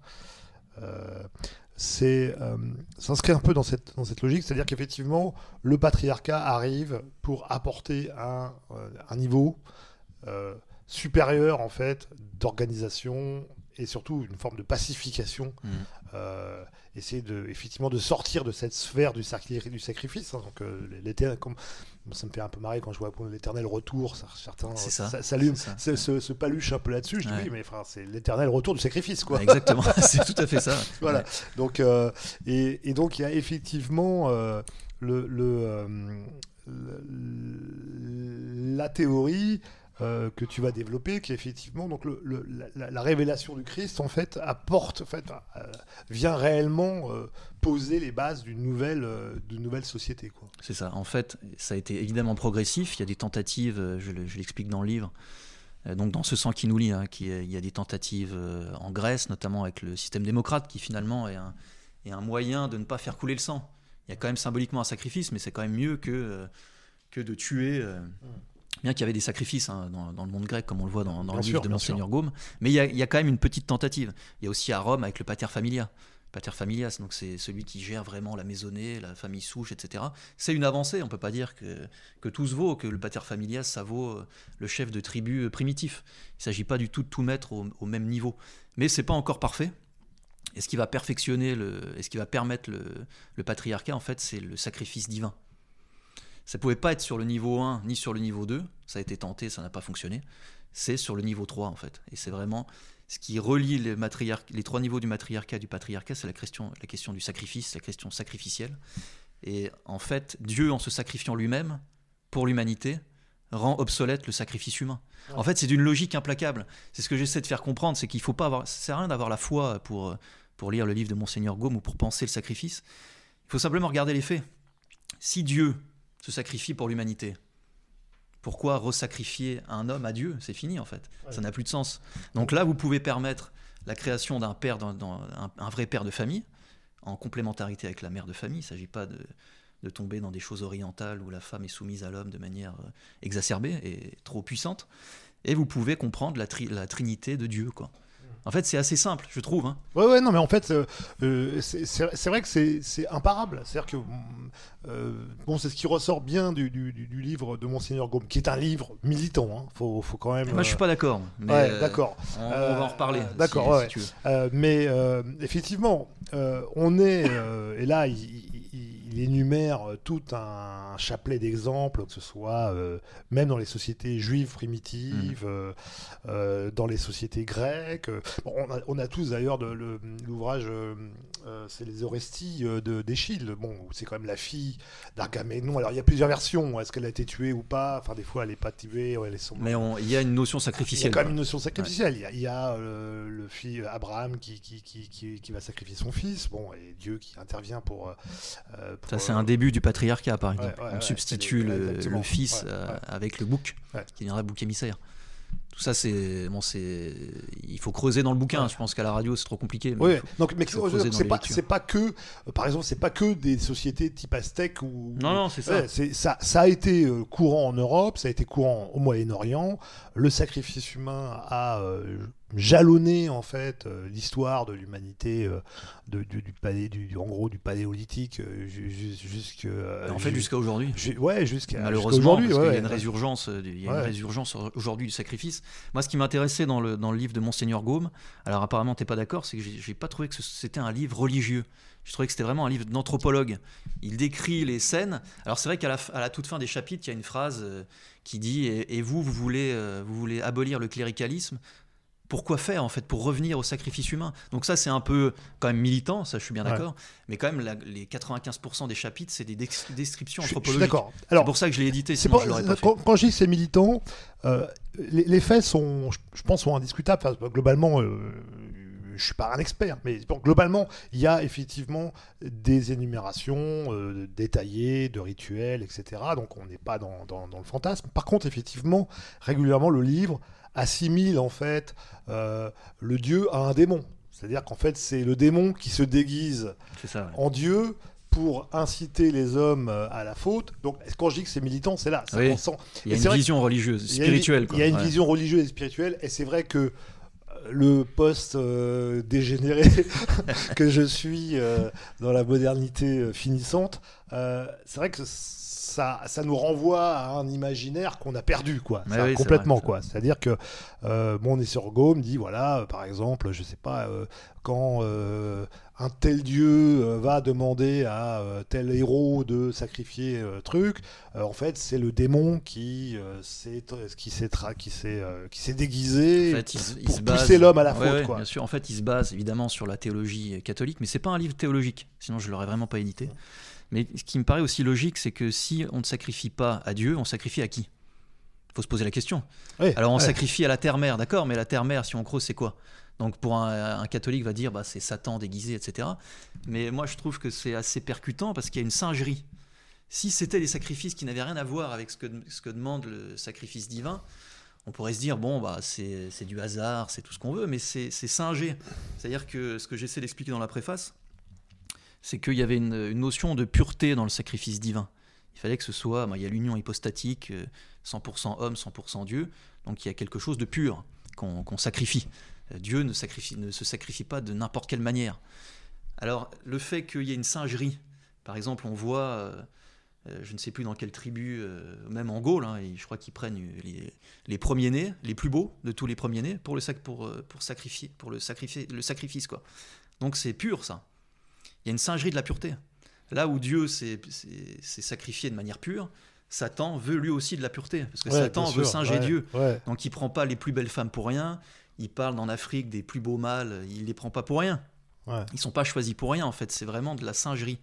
c'est euh, s'inscrire un peu dans cette, logique, c'est-à-dire qu'effectivement, le patriarcat arrive pour apporter un, euh, niveau euh, supérieur en fait d'organisation et surtout une forme de pacification. Mmh. essayer de, effectivement de sortir de cette sphère du, du sacrifice. Hein. donc, comme, ça me fait un peu marrer quand je vois l'éternel retour. Certains ça, s'allument, se, paluche un peu là-dessus. Je dis oui, mais c'est l'éternel retour du sacrifice, quoi. Exactement, (laughs) c'est tout à fait ça. voilà. Donc, euh, et, donc il y a effectivement euh, le, euh, le, la théorie euh, que tu vas développer, qui effectivement donc le, la, révélation du Christ en fait apporte, en fait, euh, vient réellement euh, poser les bases d'une nouvelle, d'une nouvelle société. Quoi. C'est ça. En fait, ça a été évidemment progressif. Il y a des tentatives, je, l'explique dans le livre. Donc dans ce sang qui nous lie, hein, qui, il y a des tentatives en Grèce, notamment avec le système démocrate, qui finalement est un, est un moyen de ne pas faire couler le sang. Il y a quand même symboliquement un sacrifice, mais c'est quand même mieux que, que de tuer. Mmh bien qu'il y avait des sacrifices hein, dans, le monde grec, comme on le voit dans, le livre de Monseigneur Gaume, mais il y, a, quand même une petite tentative. Il y a aussi à Rome avec le pater familia. Pater familias, donc c'est celui qui gère vraiment la maisonnée, la famille souche, etc. C'est une avancée, on ne peut pas dire que, que tout se vaut, que le pater familias, ça vaut euh, le chef de tribu euh, primitif. Il ne s'agit pas du tout de tout mettre au, même niveau. Mais c'est pas encore parfait. Et ce qui va perfectionner, le, et ce qui va permettre le, le patriarcat, en fait, c'est le sacrifice divin. Ça pouvait pas être sur le niveau 1 ni sur le niveau 2. Ça a été tenté, ça n'a pas fonctionné. C'est sur le niveau 3 en fait. Et c'est vraiment ce qui relie les, les trois niveaux du matriarcat et du patriarcat, c'est la question, la question du sacrifice, la question sacrificielle. Et en fait, Dieu, en se sacrifiant lui-même, pour l'humanité rend obsolète le sacrifice humain. En fait, c'est d'une logique implacable. C'est ce que j'essaie de faire comprendre, c'est qu'il faut pas avoir, ça sert à rien d'avoir la foi pour pour lire le livre de monseigneur Gaume ou pour penser le sacrifice. Il faut simplement regarder les faits. Si Dieu se sacrifie pour l'humanité, pourquoi resacrifier un homme à Dieu? C'est fini en fait. Ça n'a plus de sens. Donc là, vous pouvez permettre la création d'un père, un, vrai père de famille, en complémentarité avec la mère de famille. Il ne s'agit pas de, tomber dans des choses orientales où la femme est soumise à l'homme de manière euh, exacerbée et trop puissante. Et vous pouvez comprendre la, la trinité de Dieu. Quoi. En fait, c'est assez simple, je trouve. Hein. Ouais, ouais, non, mais en fait, euh, euh, c'est vrai que c'est imparable. C'est-à-dire que, euh, bon, c'est ce qui ressort bien du, livre de Monseigneur Gaume, qui est un livre militant. Hein. Faut, faut quand même. Moi, je suis pas d'accord. Ouais, d'accord. On, va en reparler. d'accord, si, mais effectivement, on est. et là, il il énumère euh, tout un chapelet d'exemples, que ce soit euh, même dans les sociétés juives primitives, mmh. euh, dans les sociétés grecques. on, a, tous d'ailleurs l'ouvrage, c'est les Oresties d'Échille, bon, c'est quand même la fille d'Argaménon. Alors il y a plusieurs versions, est-ce qu'elle a été tuée ou pas? Enfin, des fois elle n'est pas tuée, elle est Mais il y a une notion sacrificielle. Il y a quand même une notion sacrificielle. Il y a, le fils Abraham qui qui, qui, qui, va sacrifier son fils, bon, et Dieu qui intervient pour ça, c'est un début du patriarcat, par exemple. On substitue le, fils euh, avec le bouc, qui deviendra bouc émissaire. Tout ça, c'est bon, c'est il faut creuser dans le bouquin. Je pense qu'à la radio, c'est trop compliqué. oui, donc mais c'est pas, pas que, euh, par exemple, c'est pas que des sociétés type aztèque ou. Non, non, c'est ça. ça. Ça a été euh, courant en Europe, ça a été courant au Moyen-Orient. Le sacrifice humain a jalonner en fait euh, l'histoire de l'humanité euh, du, palais du, en gros du paléolithique euh, jusqu'à en fait jusqu'à aujourd'hui ouais jusqu'à malheureusement aujourd'hui qu'il y a une résurgence il y a une résurgence aujourd'hui du sacrifice moi ce qui m'intéressait dans le, dans le livre de monseigneur Gaume alors apparemment t'es pas d'accord c'est que j'ai pas trouvé que c'était un livre religieux je trouvais que c'était vraiment un livre d'anthropologue. Il décrit les scènes. Alors c'est vrai qu'à la, à la, toute fin des chapitres, il y a une phrase qui dit et, vous, vous voulez, vous voulez abolir le cléricalisme? Pourquoi faire en fait pour revenir au sacrifice humain Donc ça c'est un peu quand même militant, ça je suis bien d'accord, mais quand même les 95% des chapitres c'est des descriptions anthropologiques. d'accord. C'est pour ça que je l'ai édité. Sinon je pas quand, quand, je dis c'est militant, euh, les, faits sont, je pense, sont indiscutables. globalement, euh, je suis pas un expert, mais globalement, il y a effectivement des énumérations euh, détaillées de rituels, etc. Donc on n'est pas dans, dans, le fantasme. Par contre, effectivement, régulièrement, le livre assimile en fait euh, le dieu à un démon. C'est-à-dire qu'en fait, c'est le démon qui se déguise en dieu pour inciter les hommes euh, à la faute. Donc, quand je dis que c'est militant, c'est là. Il y a une vision religieuse, spirituelle. Il y a une, vision religieuse et spirituelle, et c'est vrai que euh, le poste dégénéré (laughs) que je suis dans la modernité finissante, c'est vrai que ça, nous renvoie à un imaginaire qu'on a perdu, quoi. complètement, quoi. C'est-à-dire que euh, mon Essorgo me dit, voilà, euh, par exemple, je sais pas, euh, quand un tel dieu va demander à tel héros de sacrifier truc, en fait, c'est le démon qui s'est qui s'est qui s'est qui s'est déguisé pour pousser l'homme à la faute, Bien sûr, en fait, il se base évidemment sur la théologie catholique, mais c'est pas un livre théologique. Sinon, je l'aurais vraiment pas édité. Mais ce qui me paraît aussi logique, c'est que si on ne sacrifie pas à Dieu, on sacrifie à qui? Il faut se poser la question. Alors on sacrifie à la terre-mère, d'accord, mais la terre-mère, si on creuse, c'est quoi? Donc pour un, catholique va dire bah, c'est Satan déguisé, etc. Mais moi je trouve que c'est assez percutant parce qu'il y a une singerie. Si c'était des sacrifices qui n'avaient rien à voir avec ce que, ce que demande le sacrifice divin, on pourrait se dire bon bah c'est du hasard, c'est tout ce qu'on veut, mais c'est singé. C'est-à-dire que ce que j'essaie d'expliquer dans la préface, c'est qu'il y avait une, notion de pureté dans le sacrifice divin. Il fallait que ce soit, il y a l'union hypostatique, 100% euh, homme, 100% Dieu, donc il y a quelque chose de pur qu'on sacrifie. Euh, Dieu ne, se sacrifie pas de n'importe quelle manière. Alors le fait qu'il y ait une singerie, par exemple, on voit, euh, je ne sais plus dans quelle tribu, même en Gaule, hein, je crois qu'ils prennent les, premiers-nés, les plus beaux de tous les premiers-nés, pour le, pour, pour sacrifier, pour le, sacrifier, le sacrifice. Quoi. Donc c'est pur ça. Il y a une singerie de la pureté. Là où Dieu s'est sacrifié de manière pure, Satan veut lui aussi de la pureté. Parce que Satan veut singer Dieu. Donc il prend pas les plus belles femmes pour rien. Il parle en Afrique des plus beaux mâles. Il les prend pas pour rien. Ils sont pas choisis pour rien, en fait. C'est vraiment de la singerie.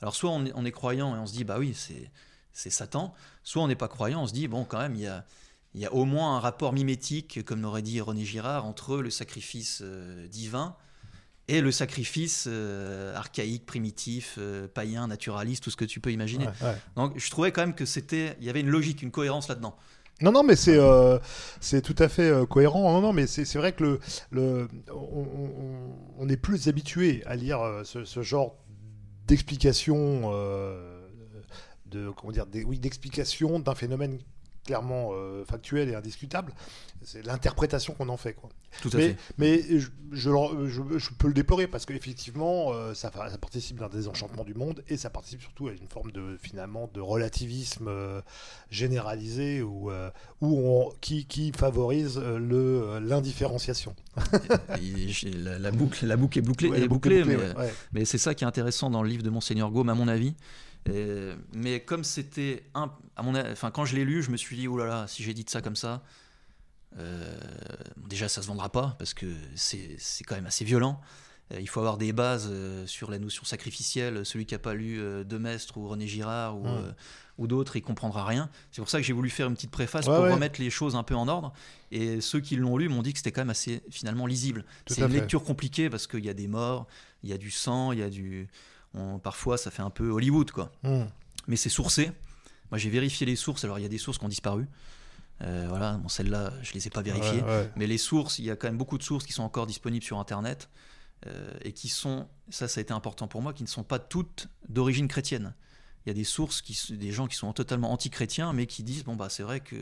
Alors soit on est, croyant et on se dit, bah oui, c'est Satan, soit on n'est pas croyant, on se dit, bon, quand même, il y a, il y a au moins un rapport mimétique, comme l'aurait dit René Girard, entre le sacrifice euh, divin et le sacrifice euh, archaïque, primitif, euh, païen, naturaliste, tout ce que tu peux imaginer. Donc je trouvais quand même que c'était, il y avait une logique, une cohérence là-dedans. Non, non, mais c'est c'est tout à fait cohérent. Non, non, mais c'est vrai que le, le on, est plus habitué à lire ce, ce genre d'explication de comment dire, oui, d'explication d'un phénomène clairement euh, factuel et indiscutable. C'est l'interprétation qu'on en fait. Quoi. Tout à mais, fait. Mais je, je, peux le déplorer parce qu'effectivement, euh, ça, ça, participe d'un désenchantement du monde et ça participe surtout à une forme de, finalement, de relativisme euh, généralisé ou, où qui, qui, favorise l'indifférenciation. (laughs) la, la, boucle, la boucle est bouclée, est bouclée, mais, mais c'est ça qui est intéressant dans le livre de Monseigneur Gaume, à mon avis mais comme c'était un, à mon, enfin quand je l'ai lu, je me suis dit oh là là, si j'ai dit ça comme ça, euh, déjà ça se vendra pas parce que c'est quand même assez violent. Euh, il faut avoir des bases euh, sur la notion sacrificielle. Celui qui n'a pas lu Demestre ou René Girard ou, ou d'autres, il comprendra rien. C'est pour ça que j'ai voulu faire une petite préface pour remettre les choses un peu en ordre. Et ceux qui l'ont lu m'ont dit que c'était quand même assez finalement lisible. C'est une lecture compliquée parce qu'il y a des morts, il y a du sang, il y a du parfois, ça fait un peu Hollywood, quoi. Hmm. Mais c'est sourcé. Moi, j'ai vérifié les sources. Alors, il y a des sources qui ont disparu. Euh, voilà, bon, celles-là, je les ai pas vérifiées. Mais les sources, il y a quand même beaucoup de sources qui sont encore disponibles sur Internet euh, et qui sont, ça, ça a été important pour moi, qui ne sont pas toutes d'origine chrétienne. Il y a des sources, qui, des gens qui sont totalement anti-chrétiens, mais qui disent bon bah c'est vrai que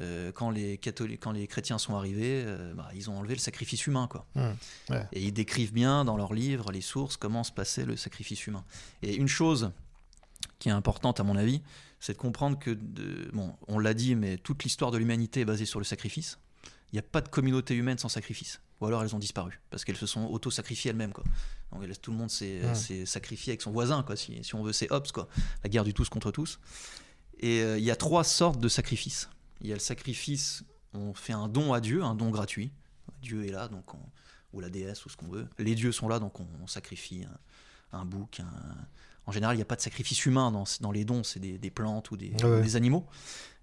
euh, quand, les catholiques, quand les chrétiens sont arrivés, euh, bah, ils ont enlevé le sacrifice humain. Quoi. Mmh, et ils décrivent bien dans leurs livres, les sources, comment se passait le sacrifice humain. Et une chose qui est importante à mon avis, c'est de comprendre que, bon, on l'a dit, mais toute l'histoire de l'humanité est basée sur le sacrifice. Il n'y a pas de communauté humaine sans sacrifice. Ou alors elles ont disparu, parce qu'elles se sont auto-sacrifiées elles-mêmes. Quoi. Donc tout le monde s'est mmh. sacrifié avec son voisin, quoi, si, si on veut, c'est Hobbes, quoi. la guerre du tous contre tous. Et euh, il y a trois sortes de sacrifices. Il y a le sacrifice, on fait un don à Dieu, un don gratuit. Dieu est là, donc ou la déesse, ou ce qu'on veut. Les dieux sont là, donc on, sacrifie un, bouc. En général, il n'y a pas de sacrifice humain dans, les dons, c'est des, plantes ou des, animaux.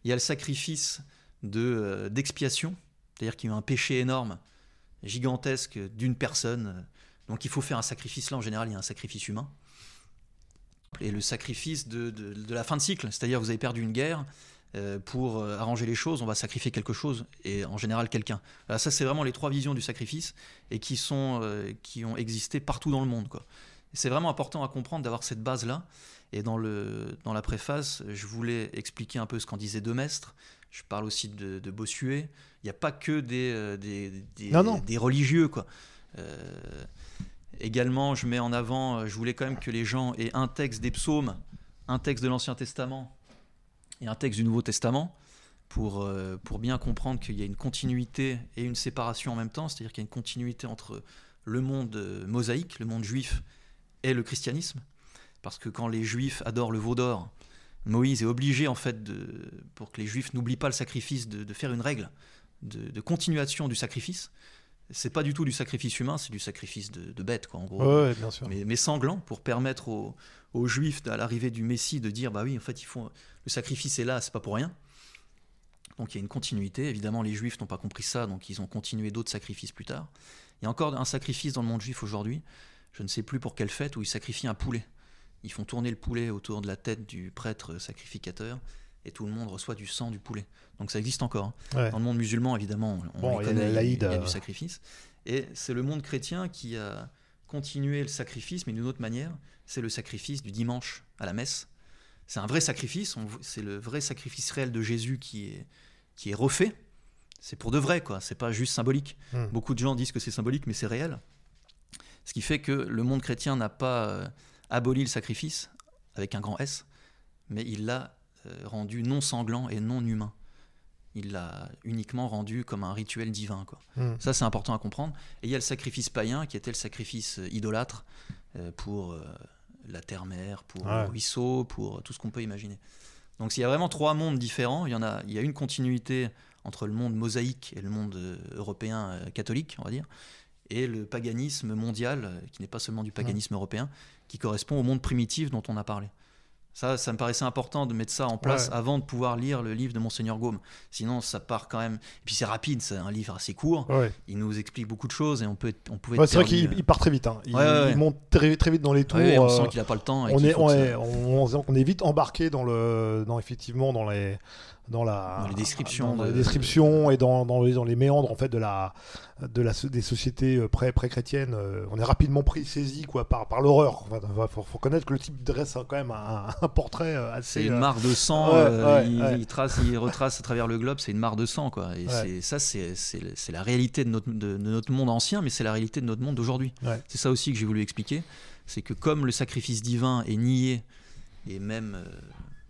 Il y a le sacrifice euh, d'expiation, c'est-à-dire qu'il y a un péché énorme, gigantesque d'une personne. Donc il faut faire un sacrifice. Là, en général, il y a un sacrifice humain. Et le sacrifice de, de la fin de cycle, c'est-à-dire vous avez perdu une guerre, euh, pour euh, arranger les choses, on va sacrifier quelque chose, et en général quelqu'un. Ça, c'est vraiment les trois visions du sacrifice, et qui, sont, euh, qui ont existé partout dans le monde. C'est vraiment important à comprendre d'avoir cette base-là. Et dans, le, dans la préface, je voulais expliquer un peu ce qu'en disait Demestre. Je parle aussi de, Bossuet. Il n'y a pas que des, des, des, religieux. Quoi. également, je mets en avant, je voulais quand même que les gens aient un texte des psaumes, un texte de l'Ancien Testament, et un texte du Nouveau Testament pour, euh, pour bien comprendre qu'il y a une continuité et une séparation en même temps, c'est-à-dire qu'il y a une continuité entre le monde euh, mosaïque, le monde juif, et le christianisme. Parce que quand les juifs adorent le veau d'or, Moïse est obligé, en fait, de, pour que les juifs n'oublient pas le sacrifice, de, faire une règle de, continuation du sacrifice. C'est pas du tout du sacrifice humain, c'est du sacrifice de, de bête, quoi, en gros. bien sûr. Mais, mais, sanglant, pour permettre aux, aux Juifs à l'arrivée du Messie de dire bah oui, en fait, il faut, le sacrifice est là, c'est pas pour rien. Donc il y a une continuité. Évidemment, les Juifs n'ont pas compris ça, donc ils ont continué d'autres sacrifices plus tard. Il y a encore un sacrifice dans le monde juif aujourd'hui. Je ne sais plus pour quelle fête où ils sacrifient un poulet. Ils font tourner le poulet autour de la tête du prêtre sacrificateur et tout le monde reçoit du sang du poulet. Donc ça existe encore. Hein. Dans le monde musulman, évidemment, on il, y a, il y a du sacrifice. Et c'est le monde chrétien qui a continué le sacrifice, mais d'une autre manière c'est le sacrifice du dimanche à la messe. C'est un vrai sacrifice, c'est le vrai sacrifice réel de Jésus qui est, qui est refait. C'est pour de vrai, quoi. C'est pas juste symbolique. Hmm. Beaucoup de gens disent que c'est symbolique, mais c'est réel. Ce qui fait que le monde chrétien n'a pas euh, aboli le sacrifice avec un grand S, mais il l'a euh, rendu non sanglant et non humain. Il l'a uniquement rendu comme un rituel divin. Quoi. Hmm. Ça, c'est important à comprendre. Et il y a le sacrifice païen, qui était le sacrifice euh, idolâtre pour la terre-mère, pour le ruisseau, pour tout ce qu'on peut imaginer. Donc il y a vraiment trois mondes différents. Il y, en a, il y a une continuité entre le monde mosaïque et le monde euh, européen euh, catholique, on va dire, et le paganisme mondial, euh, qui n'est pas seulement du paganisme européen, qui correspond au monde primitif dont on a parlé. Ça, ça me paraissait important de mettre ça en place Ouais. avant de pouvoir lire le livre de Monseigneur Gaume. Sinon, ça part quand même. Et puis c'est rapide, c'est un livre assez court. Ouais. Il nous explique beaucoup de choses et on peut, être- on pouvait. Ouais, c'est vrai qu'il il part très vite. hein. Il, monte très, très vite dans les tours. euh, ouais, on euh, sent qu'il a pas le temps. Et on est, ça- on est vite embarqué dans le, dans effectivement dans les, dans la, Dans les descriptions dans de- les descriptions et dans, dans les, dans les méandres en fait de la, de la, des sociétés euh, pré, pré-chrétiennes. euh, on est rapidement pris, saisi quoi par, par l'horreur. Enfin, faut, faut connaître que le type dresse hein, quand même un, (laughs) un portrait euh, assez. C'est une mare de sang, ouais, euh, ouais, il, ouais. il trace, il retrace à travers le globe, c'est une mare de sang, quoi. Et c'est ça, c'est la réalité de notre, de, de notre monde ancien, mais c'est la réalité de notre monde d'aujourd'hui. C'est ça aussi que j'ai voulu expliquer, c'est que comme le sacrifice divin est nié et même euh,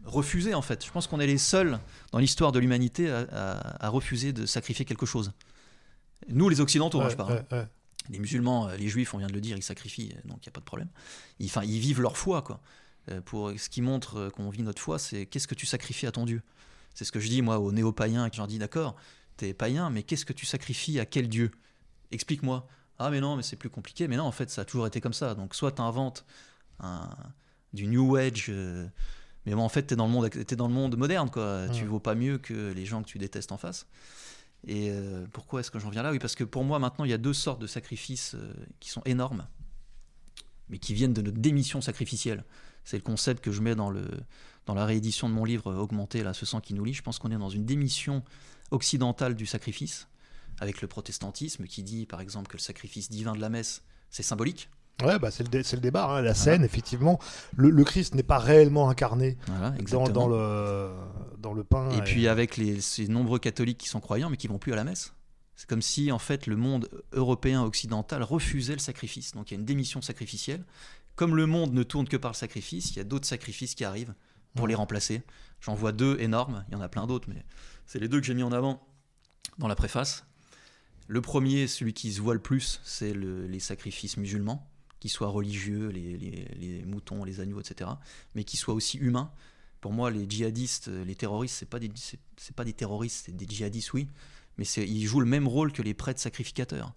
refusé, en fait, je pense qu'on est les seuls dans l'histoire de l'humanité à, à- à refuser de sacrifier quelque chose. Nous, les Occidentaux, hein, je parle. ouais, ouais. Les musulmans, euh, les juifs, on vient de le dire, ils sacrifient, euh, donc il n'y a pas de problème. Ils, enfin, ils vivent leur foi, quoi. Euh, pour ce qui montre qu'on vit notre foi, c'est qu'est-ce que tu sacrifies à ton Dieu? C'est ce que je dis moi aux néo-païens, que leur dis d'accord, t'es païen, mais qu'est-ce que tu sacrifies à quel Dieu? Explique-moi. Ah mais non, mais c'est plus compliqué. Mais non, en fait, ça a toujours été comme ça. Donc soit tu inventes du New Age, euh, mais bon, en fait, tu es dans le monde, t'es dans le monde moderne, quoi. Tu Mm. vaux pas mieux que les gens que tu détestes en face. Et euh, pourquoi est-ce que j'en viens là? Oui, parce que pour moi, maintenant, il y a deux sortes de sacrifices euh, qui sont énormes, mais qui viennent de notre démission sacrificielle. C'est le concept que je mets dans, le, dans la réédition de mon livre euh, Augmenter, là, ce sang qui nous lie. Je pense qu'on est dans une démission occidentale du sacrifice, avec le protestantisme qui dit, par exemple, que le sacrifice divin de la messe, c'est symbolique. Ouais, bah, c'est le, dé- le débat. hein, La scène, effectivement, le, le Christ n'est pas réellement incarné Voilà, dans, le, dans le pain. Et puis avec les, ces nombreux catholiques qui sont croyants mais qui vont plus à la messe. C'est comme si en fait le monde européen occidental refusait le sacrifice. Donc il y a une démission sacrificielle. Comme le monde ne tourne que par le sacrifice, il y a d'autres sacrifices qui arrivent pour les remplacer. J'en vois deux énormes, il y en a plein d'autres, mais c'est les deux que j'ai mis en avant dans la préface. Le premier, celui qui se voit le plus, c'est le- les sacrifices musulmans, qu'ils soient religieux, les, les- les moutons, les agneaux, etc., mais qui soient aussi humains. Pour moi, les djihadistes, les terroristes, c'est pas des, c'est, c'est pas des terroristes, c'est des djihadistes, oui, mais ils jouent le même rôle que les prêtres sacrificateurs.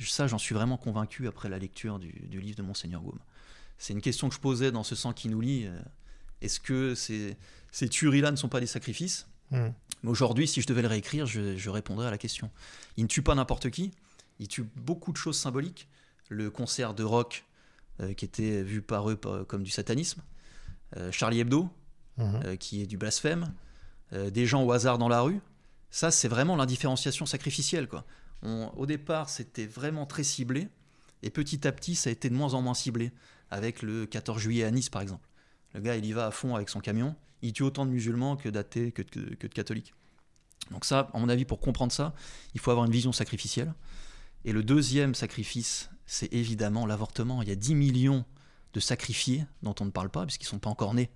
Ça, j'en suis vraiment convaincu après la lecture du, du livre de Monseigneur Gaume. C'est une question que je posais dans ce sang qui nous lie. euh, Est-ce que ces, ces tueries-là ne sont pas des sacrifices? Hmm. mais aujourd'hui, si je devais le réécrire, je, je répondrais à la question. Il ne tue pas n'importe qui, il tue beaucoup de choses symboliques. Le concert de rock euh, qui était vu par eux par- comme du satanisme, euh, Charlie Hebdo, Mhm. euh, qui est du blasphème, des gens au hasard dans la rue. Ça, c'est vraiment l'indifférenciation sacrificielle. Quoi. On- au départ, c'était vraiment très ciblé, et petit à petit, ça a été de moins en moins ciblé, avec le 14 juillet à Nice, par exemple. Le gars, il y va à fond avec son camion, il tue autant de musulmans que d'athées, que, que- que de catholiques. Donc ça, à mon avis, pour comprendre ça, il faut avoir une vision sacrificielle. Et le deuxième sacrifice, c'est évidemment l'avortement. Il y a 10 millions de sacrifiés dont on ne parle pas, puisqu'ils ne sont pas encore nés.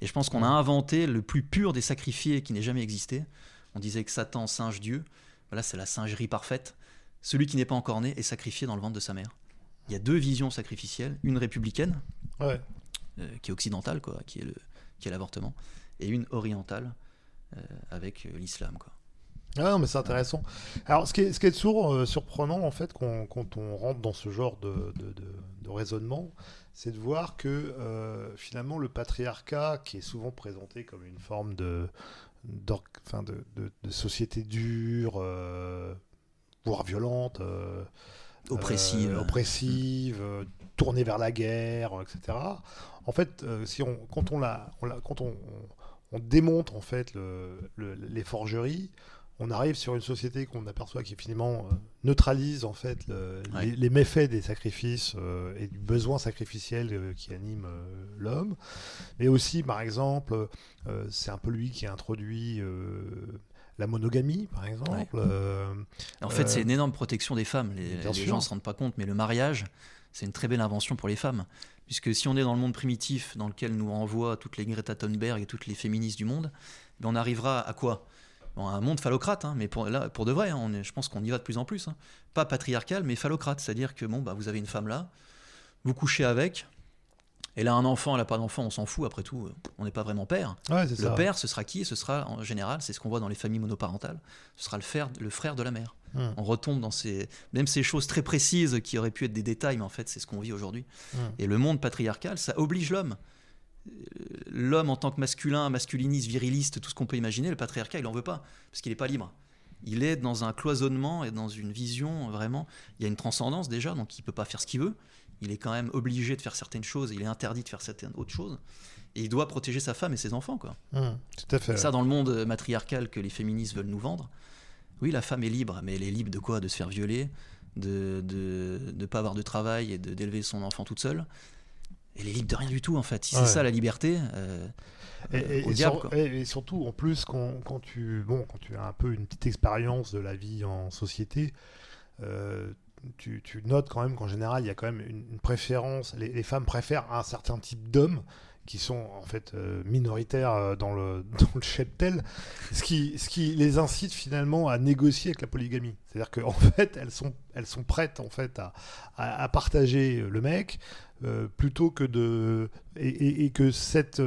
Et je pense qu'on a inventé le plus pur des sacrifiés qui n'ait jamais existé. On disait que Satan singe Dieu. Voilà, c'est la singerie parfaite. Celui qui n'est pas encore né est sacrifié dans le ventre de sa mère. Il y a deux visions sacrificielles, une républicaine, Ouais. euh, qui est occidentale, quoi, qui est le- qui est l'avortement, et une orientale euh, avec euh, l'islam. Quoi. Ah non, mais c'est intéressant. Alors, ce qui est, ce qui est sourd, euh, surprenant, en fait, quand on rentre dans ce genre de, de- de- de raisonnement, c'est de voir que euh, finalement, le patriarcat, qui est souvent présenté comme une forme de, enfin, société dure, euh, voire violente, Oppressive. oppressive, tournée vers la guerre, etc. En fait, si on, quand on la, on la- quand on, on démonte en fait le- le- les forgeries, on arrive sur une société qu'on aperçoit qui finalement euh, neutralise en fait le- Ouais. les, les méfaits des sacrifices euh, et du besoin sacrificiel euh, qui anime euh, l'homme. Mais aussi, par exemple, c'est un peu lui qui a introduit la monogamie, par exemple. En fait, c'est une énorme protection des femmes. Les, les gens ne se rendent pas compte, mais le mariage, c'est une très belle invention pour les femmes. Puisque si on est dans le monde primitif, dans lequel nous renvoient toutes les Greta Thunberg et toutes les féministes du monde, ben on arrivera à quoi? Un monde phallocrate, hein, mais pour, là, pour de vrai, hein, on est- je pense qu'on y va de plus en plus. hein. Pas patriarcal, mais phallocrate. C'est-à-dire que bon, bah, vous avez une femme là, vous couchez avec, elle a un enfant, elle n'a pas d'enfant, on s'en fout, après tout, on n'est pas vraiment père. ouais, Le ça. père, ce sera qui? Ce sera, en général, c'est ce qu'on voit dans les familles monoparentales, ce sera le frère, le frère de la mère. Hmm. On retombe dans ces, même ces choses très précises qui auraient pu être des détails, mais en fait, c'est ce qu'on vit aujourd'hui. Hmm. Et le monde patriarcal, ça oblige l'homme. L'homme en tant que masculin, masculiniste, viriliste, tout ce qu'on peut imaginer, le patriarcat, il en veut pas, parce qu'il n'est pas libre. Il est dans un cloisonnement et dans une vision vraiment. Il y a une transcendance déjà, donc il peut pas faire ce qu'il veut. Il est quand même obligé de faire certaines choses, il est interdit de faire certaines autres choses. Et il doit protéger sa femme et ses enfants, quoi. Mmh, tout à fait. Et ça, dans le monde matriarcal que les féministes veulent nous vendre, oui, la femme est libre, mais elle est libre de quoi? De se faire violer, de ne de, pas avoir de travail et d'élever son enfant toute seule. Elle est libre de rien du tout, en fait. Si c'est ça la liberté. Euh, et, et, surtout, en plus, quand, quand, tu, bon, quand tu as un peu une petite expérience de la vie en société, euh, tu, tu, notes quand même qu'en général, il y a quand même une, préférence. Les, femmes préfèrent un certain type d'homme qui sont en fait euh, minoritaires euh, dans le, (laughs) dans le cheptel, ce qui, ce qui les incite finalement à négocier avec la polygamie. C'est-à-dire qu'en (laughs) fait, elles sont, elles sont prêtes en fait à, à, partager le mec euh, plutôt que de. Et, que cette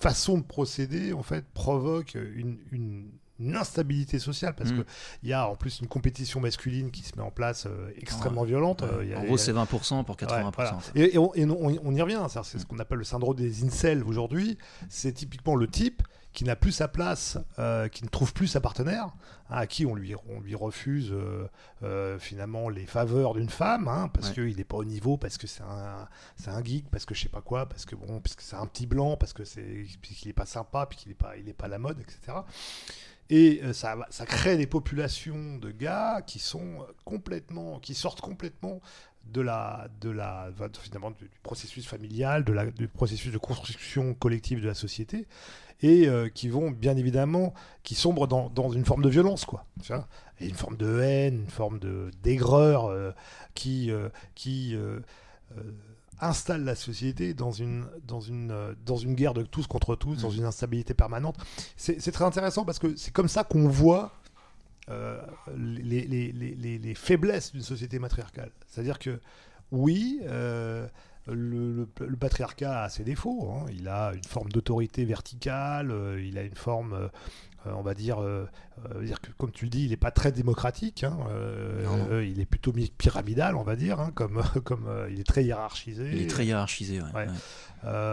façon de procéder en fait provoque une une instabilité sociale parce mm. que qu'il y a en plus une compétition masculine qui se met en place euh, extrêmement violente. Euh, en gros, c'est 20% pour 80%. Et, on, y revient, c'est ce qu'on appelle le syndrome des incels aujourd'hui. C'est typiquement le type qui n'a plus sa place, euh, qui ne trouve plus sa partenaire, hein, à qui on lui, on lui refuse finalement les faveurs d'une femme, hein, parce qu'il n'est pas au niveau, parce que c'est un, un geek, parce que je sais pas quoi, parce que bon, parce que c'est un petit blanc, parce que c'est qu'il n'est pas sympa, puis qu'il n'est pas, il est pas à la mode, etc. Et euh, ça, ça crée des populations de gars qui sont complètement, qui sortent complètement de la, de la, finalement, du, processus familial, de la, du processus de construction collective de la société, et euh, qui vont bien évidemment, qui sombrent dans, dans une forme de violence, quoi. Une forme de haine, une forme de d'aigreur euh, qui, qui installe la société dans une, dans une, euh, dans une guerre de tous contre tous, dans mm. une instabilité permanente. C'est très intéressant parce que c'est comme ça qu'on voit euh, les, les, les, les, faiblesses d'une société matriarcale. C'est-à-dire que, oui, euh, le, le, patriarcat a ses défauts. Hein. Il a une forme d'autorité verticale, il a une forme on va dire, euh, euh, dire que, comme tu le dis, il n'est pas très démocratique. Hein, il est plutôt pyramidal, on va dire, hein, comme, (laughs) comme il est très hiérarchisé. Il est très hiérarchisé, ouais.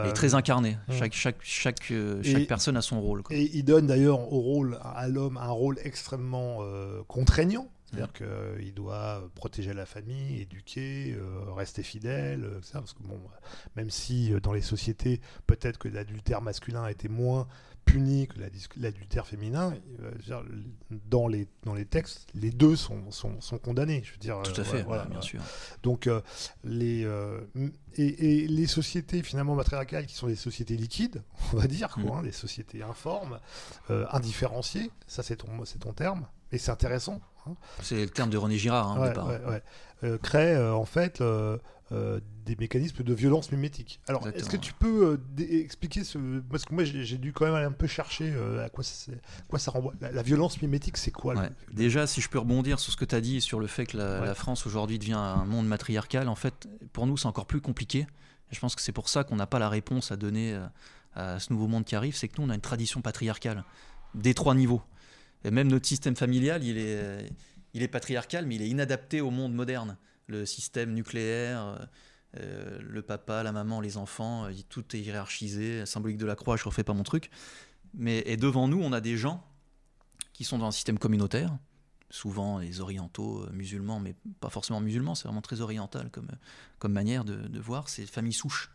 Et très incarné. Hum. Chaque, chaque, chaque, chaque personne a son rôle. Et il donne d'ailleurs au rôle, à l'homme un rôle extrêmement contraignant. C'est-à-dire hum. qu'il doit protéger la famille, éduquer, rester fidèle, Parce que bon, même si dans les sociétés, peut-être que l'adultère masculin été moins puni que l'adultère féminin, euh, dans les, dans les textes, les deux sont, sont, sont condamnés. Je veux dire, Tout à fait, voilà, bien sûr. Donc, euh, les, euh, et, les sociétés finalement matriarcales qui sont des sociétés liquides, (laughs) on va dire, quoi, mm. hein, des sociétés informes, indifférenciées, ça c'est ton, ton terme, et c'est intéressant. C'est le terme de René Girard, hein, ouais, crée en fait euh, des mécanismes de violence mimétique. Alors, est-ce que tu peux euh, expliquer ce. Parce que moi, j'ai dû quand même aller un peu chercher euh, à quoi, quoi ça renvoie. La, violence mimétique, c'est quoi Déjà, si je peux rebondir sur ce que tu as dit sur le fait que la, France aujourd'hui devient un monde matriarcal, en fait, pour nous, c'est encore plus compliqué. je pense que c'est pour ça qu'on n'a pas la réponse à donner à ce nouveau monde qui arrive. C'est que nous, on a une tradition patriarcale des trois niveaux. Et même notre système familial, il est, patriarcal, mais il est inadapté au monde moderne le système nucléaire, euh, euh, le papa, la maman, les enfants, euh, tout est hiérarchisé, symbolique de la croix, je refais pas mon truc. Mais et devant nous, on a des gens qui sont dans un système communautaire, souvent les orientaux musulmans, mais pas forcément musulmans, c'est vraiment très oriental comme, manière de, voir, c'est famille souche.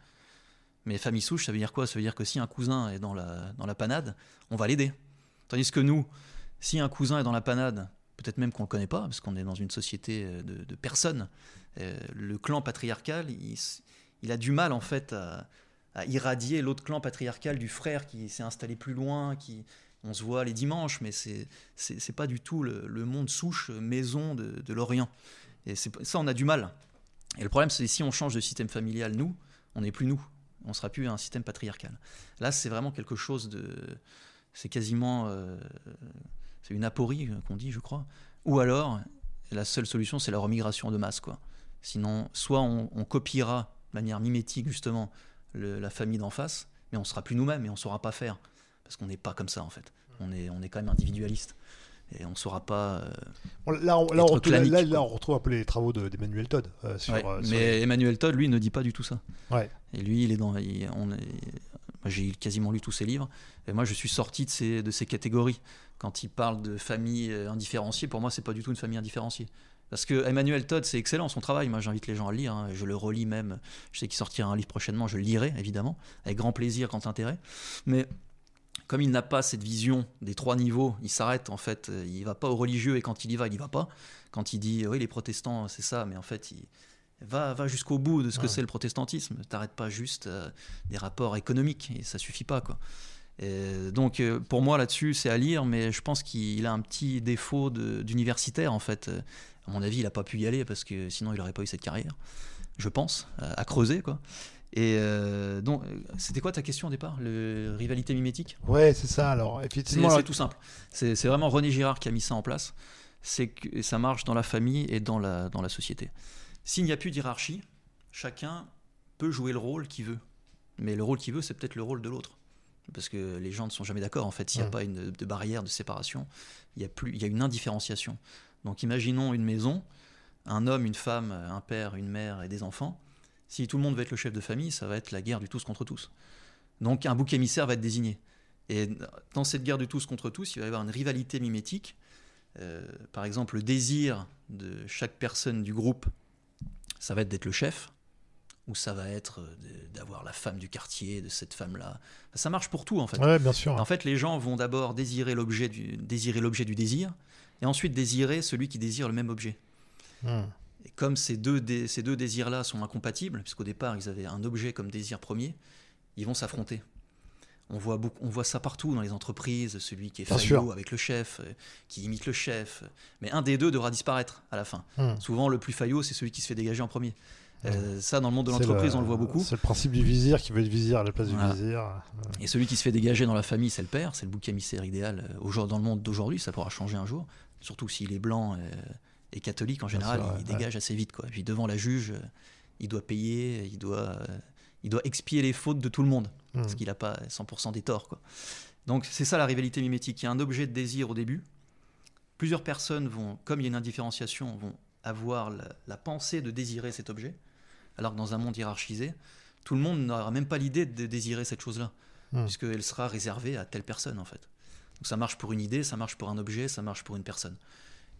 Mais famille souche, ça veut dire quoi? Ça veut dire que si un cousin est dans la panade, on va l'aider. Tandis que nous, si un cousin est dans la panade, peut-être même qu'on ne le connaît pas, parce qu'on est dans une société euh, de, personnes. Euh, le clan patriarcal, il, a du mal en fait à, irradier l'autre clan patriarcal du frère qui s'est installé plus loin, qui on se voit les dimanches, mais c'est c'est pas du tout le, monde souche maison de, l'Orient. Et ça, on a du mal. Et le problème, c'est si on change de système familial, nous, on n'est plus nous. On sera plus un système patriarcal. Là, c'est vraiment quelque chose de. C'est quasiment. Euh, c'est une aporie euh, qu'on dit, je crois. Ou alors, la seule solution, c'est la remigration de masse. Quoi. Sinon, soit on, copiera de manière mimétique, justement, la famille d'en face, mais on sera plus nous-mêmes et on ne saura pas faire. Parce qu'on n'est pas comme ça, en fait. On est, on est quand même individualiste. Et on ne saura pas. Euh, là, on, là, on retrouve, un peu les travaux d'Emmanuel Todd. Euh, mais Emmanuel Todd, lui, ne dit pas du tout ça. Ouais. Et lui, il est dans. on est, j'ai quasiment lu tous ses livres. Et moi, je suis sorti de ces, de ces catégories. Quand il parle de famille indifférenciée, pour moi, c'est pas du tout une famille indifférenciée. Parce que Emmanuel Todd, c'est excellent son travail. Moi, j'invite les gens à le lire. Hein. Je le relis même. Je sais qu'il sortira un livre prochainement. Je le lirai, évidemment, avec grand plaisir, quand intérêt. Mais comme il n'a pas cette vision des trois niveaux, il s'arrête en fait. Il va pas au religieux et quand il y va, il y va pas. Quand il dit oui, les protestants, c'est ça, mais en fait, il va, va jusqu'au bout de ce que c'est le protestantisme. T'arrêtes pas juste euh, des rapports économiques et ça suffit pas quoi. donc euh, pour moi là-dessus, c'est à lire, mais je pense qu'il a un petit défaut d'universitaire en fait. À mon avis, il n'a pas pu y aller parce que sinon il n'aurait pas eu cette carrière, je pense, à, creuser quoi. Et euh, donc, c'était quoi ta question au départ Le rivalité mimétique? Ouais, c'est ça. Alors, effectivement, c'est tout simple. C'est vraiment René Girard qui a mis ça en place. C'est que ça marche dans la famille et dans la, dans la société. S'il n'y a plus d'hierarchie, chacun peut jouer le rôle qu'il veut. Mais le rôle qu'il veut, c'est peut-être le rôle de l'autre. Parce que les gens ne sont jamais d'accord. En fait, s'il n'y a pas une, de barrière de séparation, il y, a plus, il y a une indifférenciation. Donc imaginons une maison, un homme, une femme, un père, une mère et des enfants. Si tout le monde veut être le chef de famille, ça va être la guerre du tous contre tous. Donc un bouc émissaire va être désigné. Et dans cette guerre du tous contre tous, il va y avoir une rivalité mimétique. Euh, par exemple, le désir de chaque personne du groupe, ça va être d'être le chef, ou ça va être d'avoir la femme du quartier, de cette femme-là. Ça marche pour tout en fait. Ouais, bien sûr. En fait, les gens vont d'abord désirer l'objet du, désirer l'objet du désir, et ensuite désirer celui qui désire le même objet. Hmm. Et comme ces deux, ces deux désirs-là sont incompatibles, puisqu'au départ ils avaient un objet comme désir premier, ils vont s'affronter. On voit, beaucoup, on voit ça partout dans les entreprises, celui qui est faillot avec le chef, euh, qui imite le chef. Mais un des deux devra disparaître à la fin. Hmm. Souvent, le plus faillot, c'est celui qui se fait dégager en premier. Euh, ça, dans le monde de l'entreprise, on le voit beaucoup. C'est le principe du vizir qui veut être vizir à la place du vizir. Et celui qui se fait dégager dans la famille, c'est le père, c'est le bouc émissaire idéal. Euh, dans le monde d'aujourd'hui, ça pourra changer un jour. Surtout s'il est blanc et, catholique, en général, il dégage assez vite. Quoi. puis devant la juge, il doit payer, il doit, il doit expier les fautes de tout le monde. Parce mmh. qu'il n'a pas 100% des torts. Quoi. Donc c'est ça la rivalité mimétique. Il y a un objet de désir au début. Plusieurs personnes vont, comme il y a une indifférenciation, vont avoir la pensée de désirer cet objet alors que dans un monde hiérarchisé, tout le monde n'aura même pas l'idée de désirer cette chose-là, hmm. puisqu'elle sera réservée à telle personne en fait. Donc ça marche pour une idée, ça marche pour un objet, ça marche pour une personne.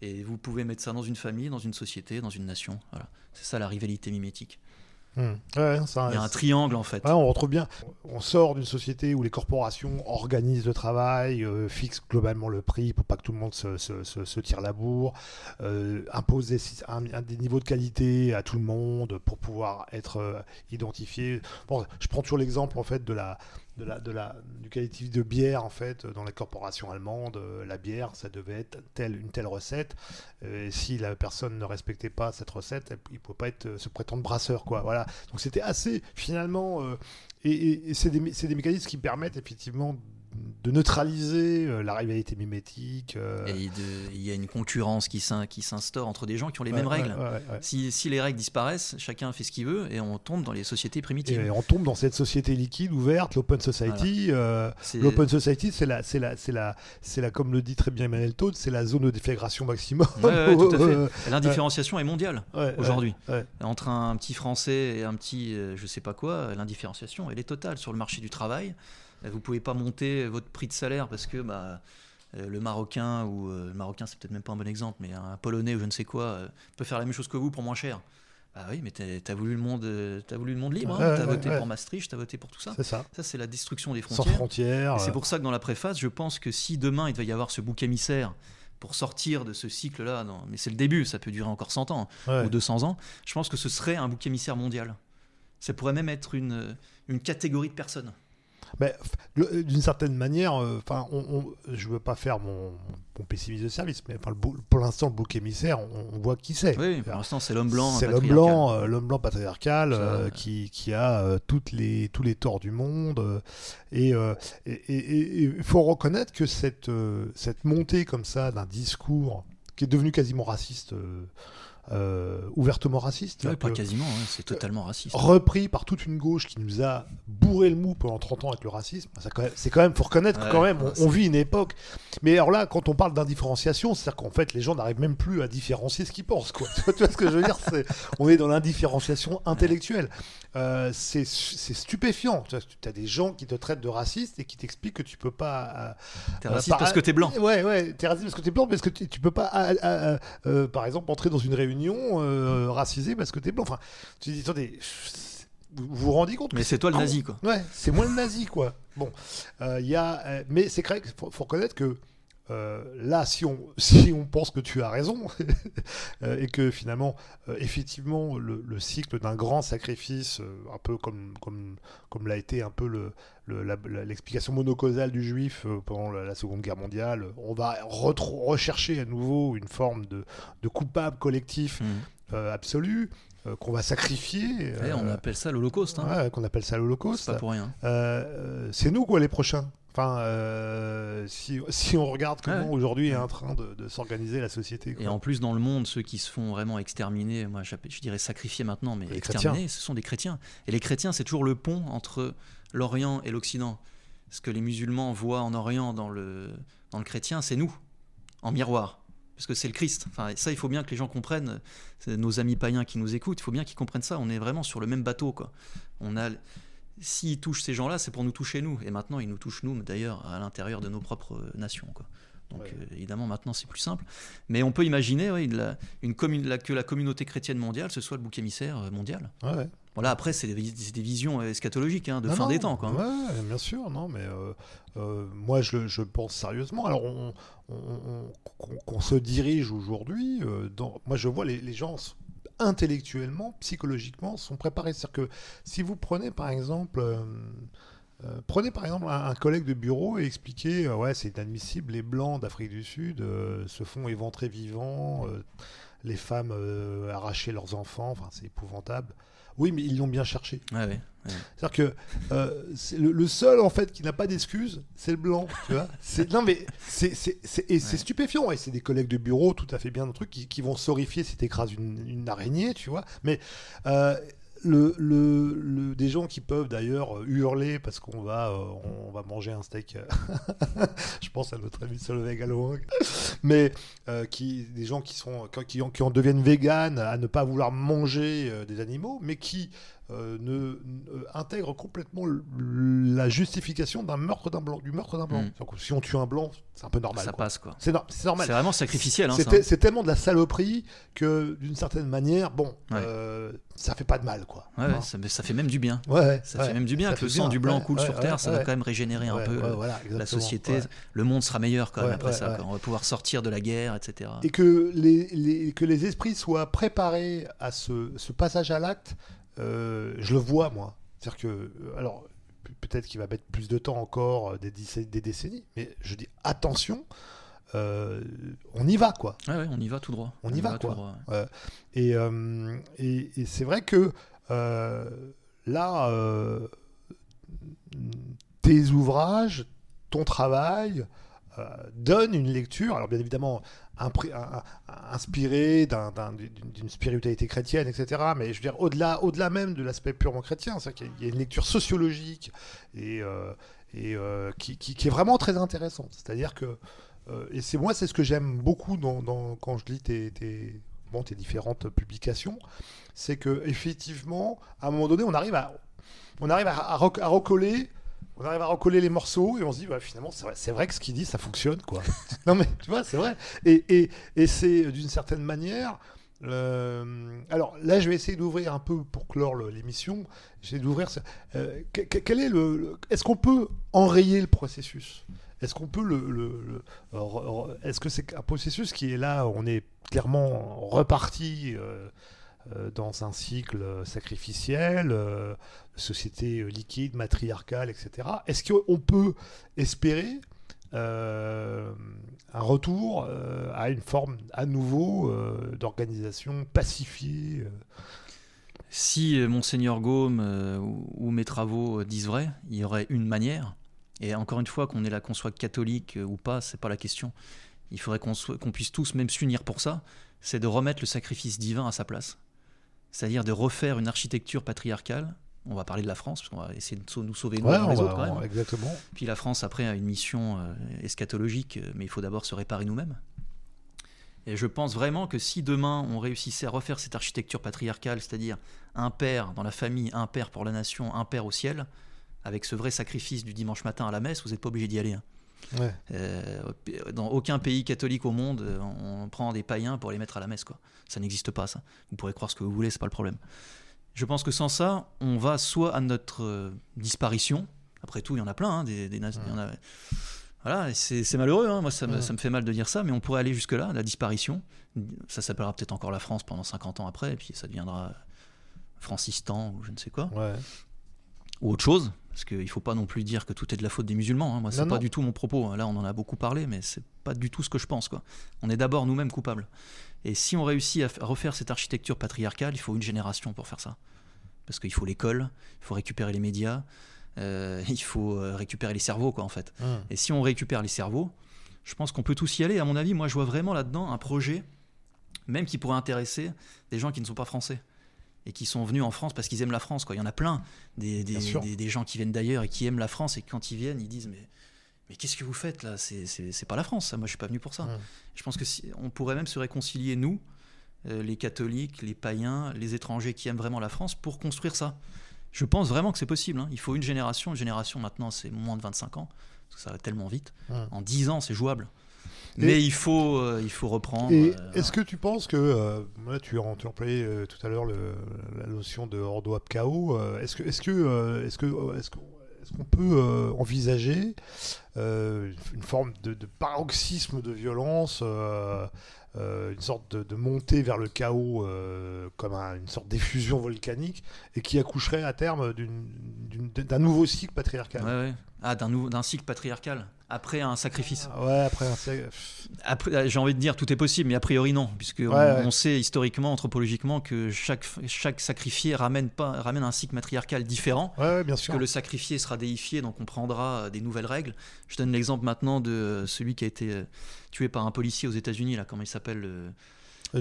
Et vous pouvez mettre ça dans une famille, dans une société, dans une nation. Voilà. C'est ça la rivalité mimétique. Hmm. Il y a un triangle en fait. on retrouve bien. On sort d'une société où les corporations organisent le travail, euh, fixent globalement le prix pour pas que tout le monde se, se, tire la bourre, euh, imposent des, des, niveaux de qualité à tout le monde pour pouvoir être euh, identifié. Bon, je prends toujours l'exemple en fait de la, de la, de la, du qualitatif de bière en fait dans les corporations allemandes. Euh, la bière, ça devait être telle, une telle recette. Euh, et si la personne ne respectait pas cette recette, il ne pouvait pas être, se prétendre brasseur. Quoi, voilà. Donc c'était assez finalement. Euh, et, c'est des, mécanismes qui permettent effectivement de neutraliser euh, la rivalité mimétique. Euh. Et il y a une concurrence qui s'instaure entre des gens qui ont les mêmes règles. si, les règles disparaissent, chacun fait ce qu'il veut et on tombe dans les sociétés primitives. Et on tombe dans cette société liquide, ouverte, l'open society. Euh, l'open society, c'est la, c'est la, c'est la, c'est la, comme le dit très bien Emmanuel Todd, c'est la zone de déflagration maximum. (laughs) L'indifférenciation est mondiale aujourd'hui. Entre un petit français et un petit, je sais pas quoi, l'indifférenciation, elle est totale sur le marché du travail. Euh, vous pouvez pas monter votre prix de salaire parce que bah, euh, le Marocain, ou euh, le Marocain c'est peut-être même pas un bon exemple, mais un Polonais ou je ne sais quoi, peut faire la même chose que vous pour moins cher. Bah oui, mais tu as voulu le monde, as voulu le monde libre. Hein. tu as voté pour Maastricht, tu as voté pour tout ça. C'est ça. Ça, c'est la destruction des frontières. Sans frontières. C'est pour ça que dans la préface, je pense que si demain il va y avoir ce bouc émissaire pour sortir de ce cycle-là, mais c'est le début, ça peut durer encore 100 ans ou 200 ans, je pense que ce serait un bouc émissaire mondial. Ça pourrait même être une, une catégorie de personnes. Mais d'une certaine manière, euh, enfin, on, je veux pas faire mon, mon pessimiste de service, mais enfin, pour l'instant, le bouc émissaire, on, voit qui c'est. Oui, pour l'instant, c'est l'homme blanc. C'est l'homme blanc, euh, l'homme blanc patriarcal euh, qui, qui, a toutes les, tous les torts du monde. et il faut reconnaître que cette, cette montée comme ça d'un discours qui est devenu quasiment raciste euh, ouvertement raciste. Ouais, pas quasiment, hein, c'est totalement raciste. Repris par toute une gauche qui nous a bourré le mou pendant 30 ans avec le racisme. Ça, quand même- C'est quand même, faut reconnaître que Ouais, quand même, on, vit une époque. Mais alors là, quand on parle d'indifférenciation, c'est-à-dire qu'en fait, les gens n'arrivent même plus à différencier ce qu'ils pensent. Quoi. (laughs) tu vois ce que je veux dire? On est dans l'indifférenciation intellectuelle. Euh, c'est stupéfiant. Tu as des gens qui te traitent de raciste et qui t'expliquent que tu peux pas. T'es euh, raciste par- parce que t'es blanc. Ouais, ouais, t'es raciste parce que t'es blanc, parce que tu, peux pas, euh, par exemple, entrer dans une réunion euh, racisée parce que t'es blanc. Enfin, tu dis, attendez, vous vous rendez compte Mais c'est toi le nazi, quoi. Ouais, c'est moi le nazi, quoi. Bon, euh, il y a, euh, mais c'est vrai qu'il faut, faut reconnaître que euh, là, si on, (laughs) si on pense que tu as raison, (laughs) euh, et que finalement, euh, effectivement, le, le cycle d'un grand sacrifice, euh, un peu comme, comme, comme l'a été un peu le, l'explication monocausale du juif pendant la, la Seconde Guerre mondiale, on va retro- rechercher à nouveau une forme de, de coupable collectif Mhm. absolu, euh, qu'on va sacrifier. Ouais, on appelle ça l'Holocauste. hein. ouais, qu'on appelle ça l'Holocauste. C'est pas pour rien. Euh, c'est nous quoi les prochains? Enfin, euh, si, (laughs) si on regarde comment ouais. aujourd'hui est en train de, de s'organiser la société. quoi. Et en plus, dans le monde, ceux qui se font vraiment exterminer, moi je dirais sacrifier maintenant, mais exterminer, ce sont des chrétiens. Et les chrétiens, c'est toujours le pont entre l'Orient et l'Occident. Ce que les musulmans voient en Orient dans le, dans le chrétien, c'est nous, en miroir. Parce que c'est le Christ. Enfin, ça, il faut bien que les gens comprennent. Nos amis païens qui nous écoutent, il faut bien qu'ils comprennent ça. On est vraiment sur le même bateau. Quoi. On a, s'ils touchent ces gens-là, c'est pour nous toucher nous. Et maintenant, ils nous touchent nous, d'ailleurs, à l'intérieur de nos propres nations. Quoi. Donc Ouais. euh, évidemment, maintenant, c'est plus simple. Mais on peut imaginer la- une la- que la communauté chrétienne mondiale, ce soit le bouc émissaire euh, mondial. Ouais. Voilà, après, c'est des, visions euh, eschatologiques hein, de Non, fin non, des temps. Quoi. Ouais, bien sûr, non, mais euh, euh, moi je, je pense sérieusement. Alors, on, se dirige aujourd'hui, euh, moi je vois les, les gens intellectuellement, psychologiquement, sont préparés. C'est-à-dire que si vous prenez par exemple. euh, euh, prenez un, collègue de bureau et expliquez, euh, ouais, c'est inadmissible, les blancs d'Afrique du Sud se font éventrer vivants, les femmes arracher leurs enfants, c'est épouvantable. Oui, mais ils l'ont bien cherché. Ouais, ouais. C'est-à-dire que euh, c'est le, le seul en fait qui n'a pas d'excuse, c'est le blanc. Tu vois (laughs) c'est, non mais c'est, c'est, c'est- et c'est Ouais. stupéfiant. Et c'est des collègues de bureau tout à fait bien qui, qui vont s'horrifier si t'écrases une, une araignée, tu vois. Mais euh, le, le, des gens qui peuvent d'ailleurs euh, hurler parce qu'on va, euh, on va manger un steak. euh, (laughs) Je pense à notre ami Solveig Galouang. Mais qui, des gens qui, sont, qui, en, qui en deviennent véganes à ne pas vouloir manger des animaux, mais qui euh, ne, ne- intègrent complètement la justification d'un meurtre d'un blanc, du meurtre d'un blanc. Mm. Si on tue un blanc, c'est un peu normal. ça quoi. passe, quoi. C'est, no- c'est normal. C'est vraiment sacrificiel. Hein, hein. c'est tellement de la saloperie que, d'une certaine manière, bon, Ouais. euh, ça fait pas de mal, quoi. Ouais, Hein. ça, mais ça fait même du bien. Ouais, Ça fait même du bien que le sang du blanc coule sur Terre, ça va quand même régénérer un peu euh, voilà, la société. Le monde sera meilleur quand même après ça. On va pouvoir sortir de la guerre, etc. et que les, les- que les esprits soient préparés à ce, ce passage à l'acte, euh, je le vois moi. C'est-à-dire que, euh, alors, pe- peut-être qu'il va mettre plus de temps encore, euh, des, décennies, mais je dis attention, euh, on y va quoi. Ouais, on y va tout droit. On y va, quoi. droit, ouais. Et, et, et c'est vrai que là, tes ouvrages, ton travail euh, donnent une lecture, alors bien évidemment inspirée d'un- d'un- d'une spiritualité chrétienne, etc. Mais je veux dire, au-delà au -delà même de l'aspect purement chrétien, c'est qu'il y a- une lecture sociologique et, euh, euh, qui, est vraiment très intéressante. C'est-à-dire que, et c'est moi, c'est ce que j'aime beaucoup dans, quand je lis tes, bon, tes différentes publications, c'est que effectivement, à un moment donné, on arrive à, on arrive à recoller. On arrive à recoller les morceaux et on se dit, bah, finalement, c'est vrai, que ce qu'il dit, ça fonctionne, quoi. (laughs) non, mais tu vois, c'est vrai. Et, c'est euh, d'une certaine manière. euh, alors là, je vais essayer d'ouvrir un peu pour clore l'émission. J'essaie d'ouvrir. euh, que- que- quel est le, Est-ce qu'on peut enrayer le processus? Est-ce qu'on peut le, Est-ce que c'est un processus qui est là On est clairement reparti dans un cycle sacrificiel, euh, société liquide, matriarcale, etc. Est-ce qu'on peut espérer euh, un retour euh, à une forme à nouveau euh, d'organisation pacifiée euh? Si euh, Monseigneur Gaume euh, ou, mes travaux euh, disent vrai, il y aurait une manière. Et encore une fois, qu'on est là, qu'on soit catholique euh, ou pas, c'est pas la question. Il faudrait qu'on puisse tous même s'unir pour ça. c'est de remettre le sacrifice divin à sa place. C'est-à-dire de refaire une architecture patriarcale. On va parler de la France, parce qu'on va essayer de nous sauver nous Ouais, les on autres va- quand même. exactement. Puis la France, après, a une mission euh, eschatologique, euh, mais il faut d'abord se réparer nous-mêmes. Et je pense vraiment que si demain on réussissait à refaire cette architecture patriarcale, c'est-à-dire un père dans la famille, un père pour la nation, un père au ciel, avec ce vrai sacrifice du dimanche matin à la messe, vous n'êtes pas obligé d'y aller. hein. Ouais. Euh, dans aucun pays catholique au monde, euh, on prend des païens pour les mettre à la messe. Quoi. Ça n'existe pas, ça. Vous pourrez croire ce que vous voulez, c'est pas le problème. Je pense que sans ça, on va soit à notre euh, disparition. Après tout, il y en a plein. hein, des, des nas- il y en a- Voilà, c'est malheureux. hein, Moi, ça me, Ouais. ça me fait mal de dire ça, mais on pourrait aller jusque-là, la disparition. Ça s'appellera peut-être encore la France pendant 50 ans après, et puis ça deviendra Francistan ou je ne sais quoi ou autre chose, parce qu'il ne faut pas non plus dire que tout est de la faute des musulmans. hein. Moi, c'est pas non. du tout mon propos. hein. Là, on en a beaucoup parlé, mais c'est pas du tout ce que je pense. Quoi. On est d'abord nous-mêmes coupables. Et si on réussit à refaire cette architecture patriarcale, il faut une génération pour faire ça. Parce qu'il faut l'école, il faut récupérer les médias, euh, (laughs) il faut euh, récupérer les cerveaux, quoi, en fait. Hum. Et si on récupère les cerveaux, je pense qu'on peut tous y aller. À mon avis, moi, je vois vraiment là-dedans un projet, même qui pourrait intéresser des gens qui ne sont pas français et qui sont venus en France parce qu'ils aiment la France. Quoi. Il y en a plein, des, des, gens qui viennent d'ailleurs et qui aiment la France et quand ils viennent, ils disent mais, mais qu'est-ce que vous faites là? C'est pas la France, ça. moi je suis pas venu pour ça. Je pense que si, on pourrait même se réconcilier, nous, euh, les catholiques, les païens, les étrangers qui aiment vraiment la France, pour construire ça. Je pense vraiment que c'est possible. hein. Il faut une génération. Une génération maintenant, c'est moins de 25 ans, parce que ça va tellement vite. En 10 ans, c'est jouable. Et- Mais il faut, euh, il faut reprendre. Et euh, est-ce que tu penses que, euh, là, tu, euh, tout à l'heure le- la notion de Ordo ab Chaos, euh, est-ce que, est-ce que, est-ce que, est-ce qu'on est-ce qu'on peut euh, envisager euh, une forme de, de paroxysme de violence, euh, une sorte de, de montée vers le chaos comme un- une sorte d'effusion volcanique et qui accoucherait à terme d'une- d'une- d'un nouveau cycle patriarcal? Ouais, ouais. Ah, d'un nou- d'un cycle patriarcal. Après un sacrifice. Ouais, après un Après, euh, j'ai envie de dire tout est possible, mais a priori non, puisque on, ouais. on sait historiquement, anthropologiquement, que chaque, chaque sacrifié ramène, pas, ramène un cycle matriarcal différent. Ouais, bien sûr. que le sacrifié sera déifié, donc on prendra euh, des nouvelles règles. Je donne l'exemple maintenant de euh, celui qui a été tué par un policier aux États-Unis, là, comment il s'appelle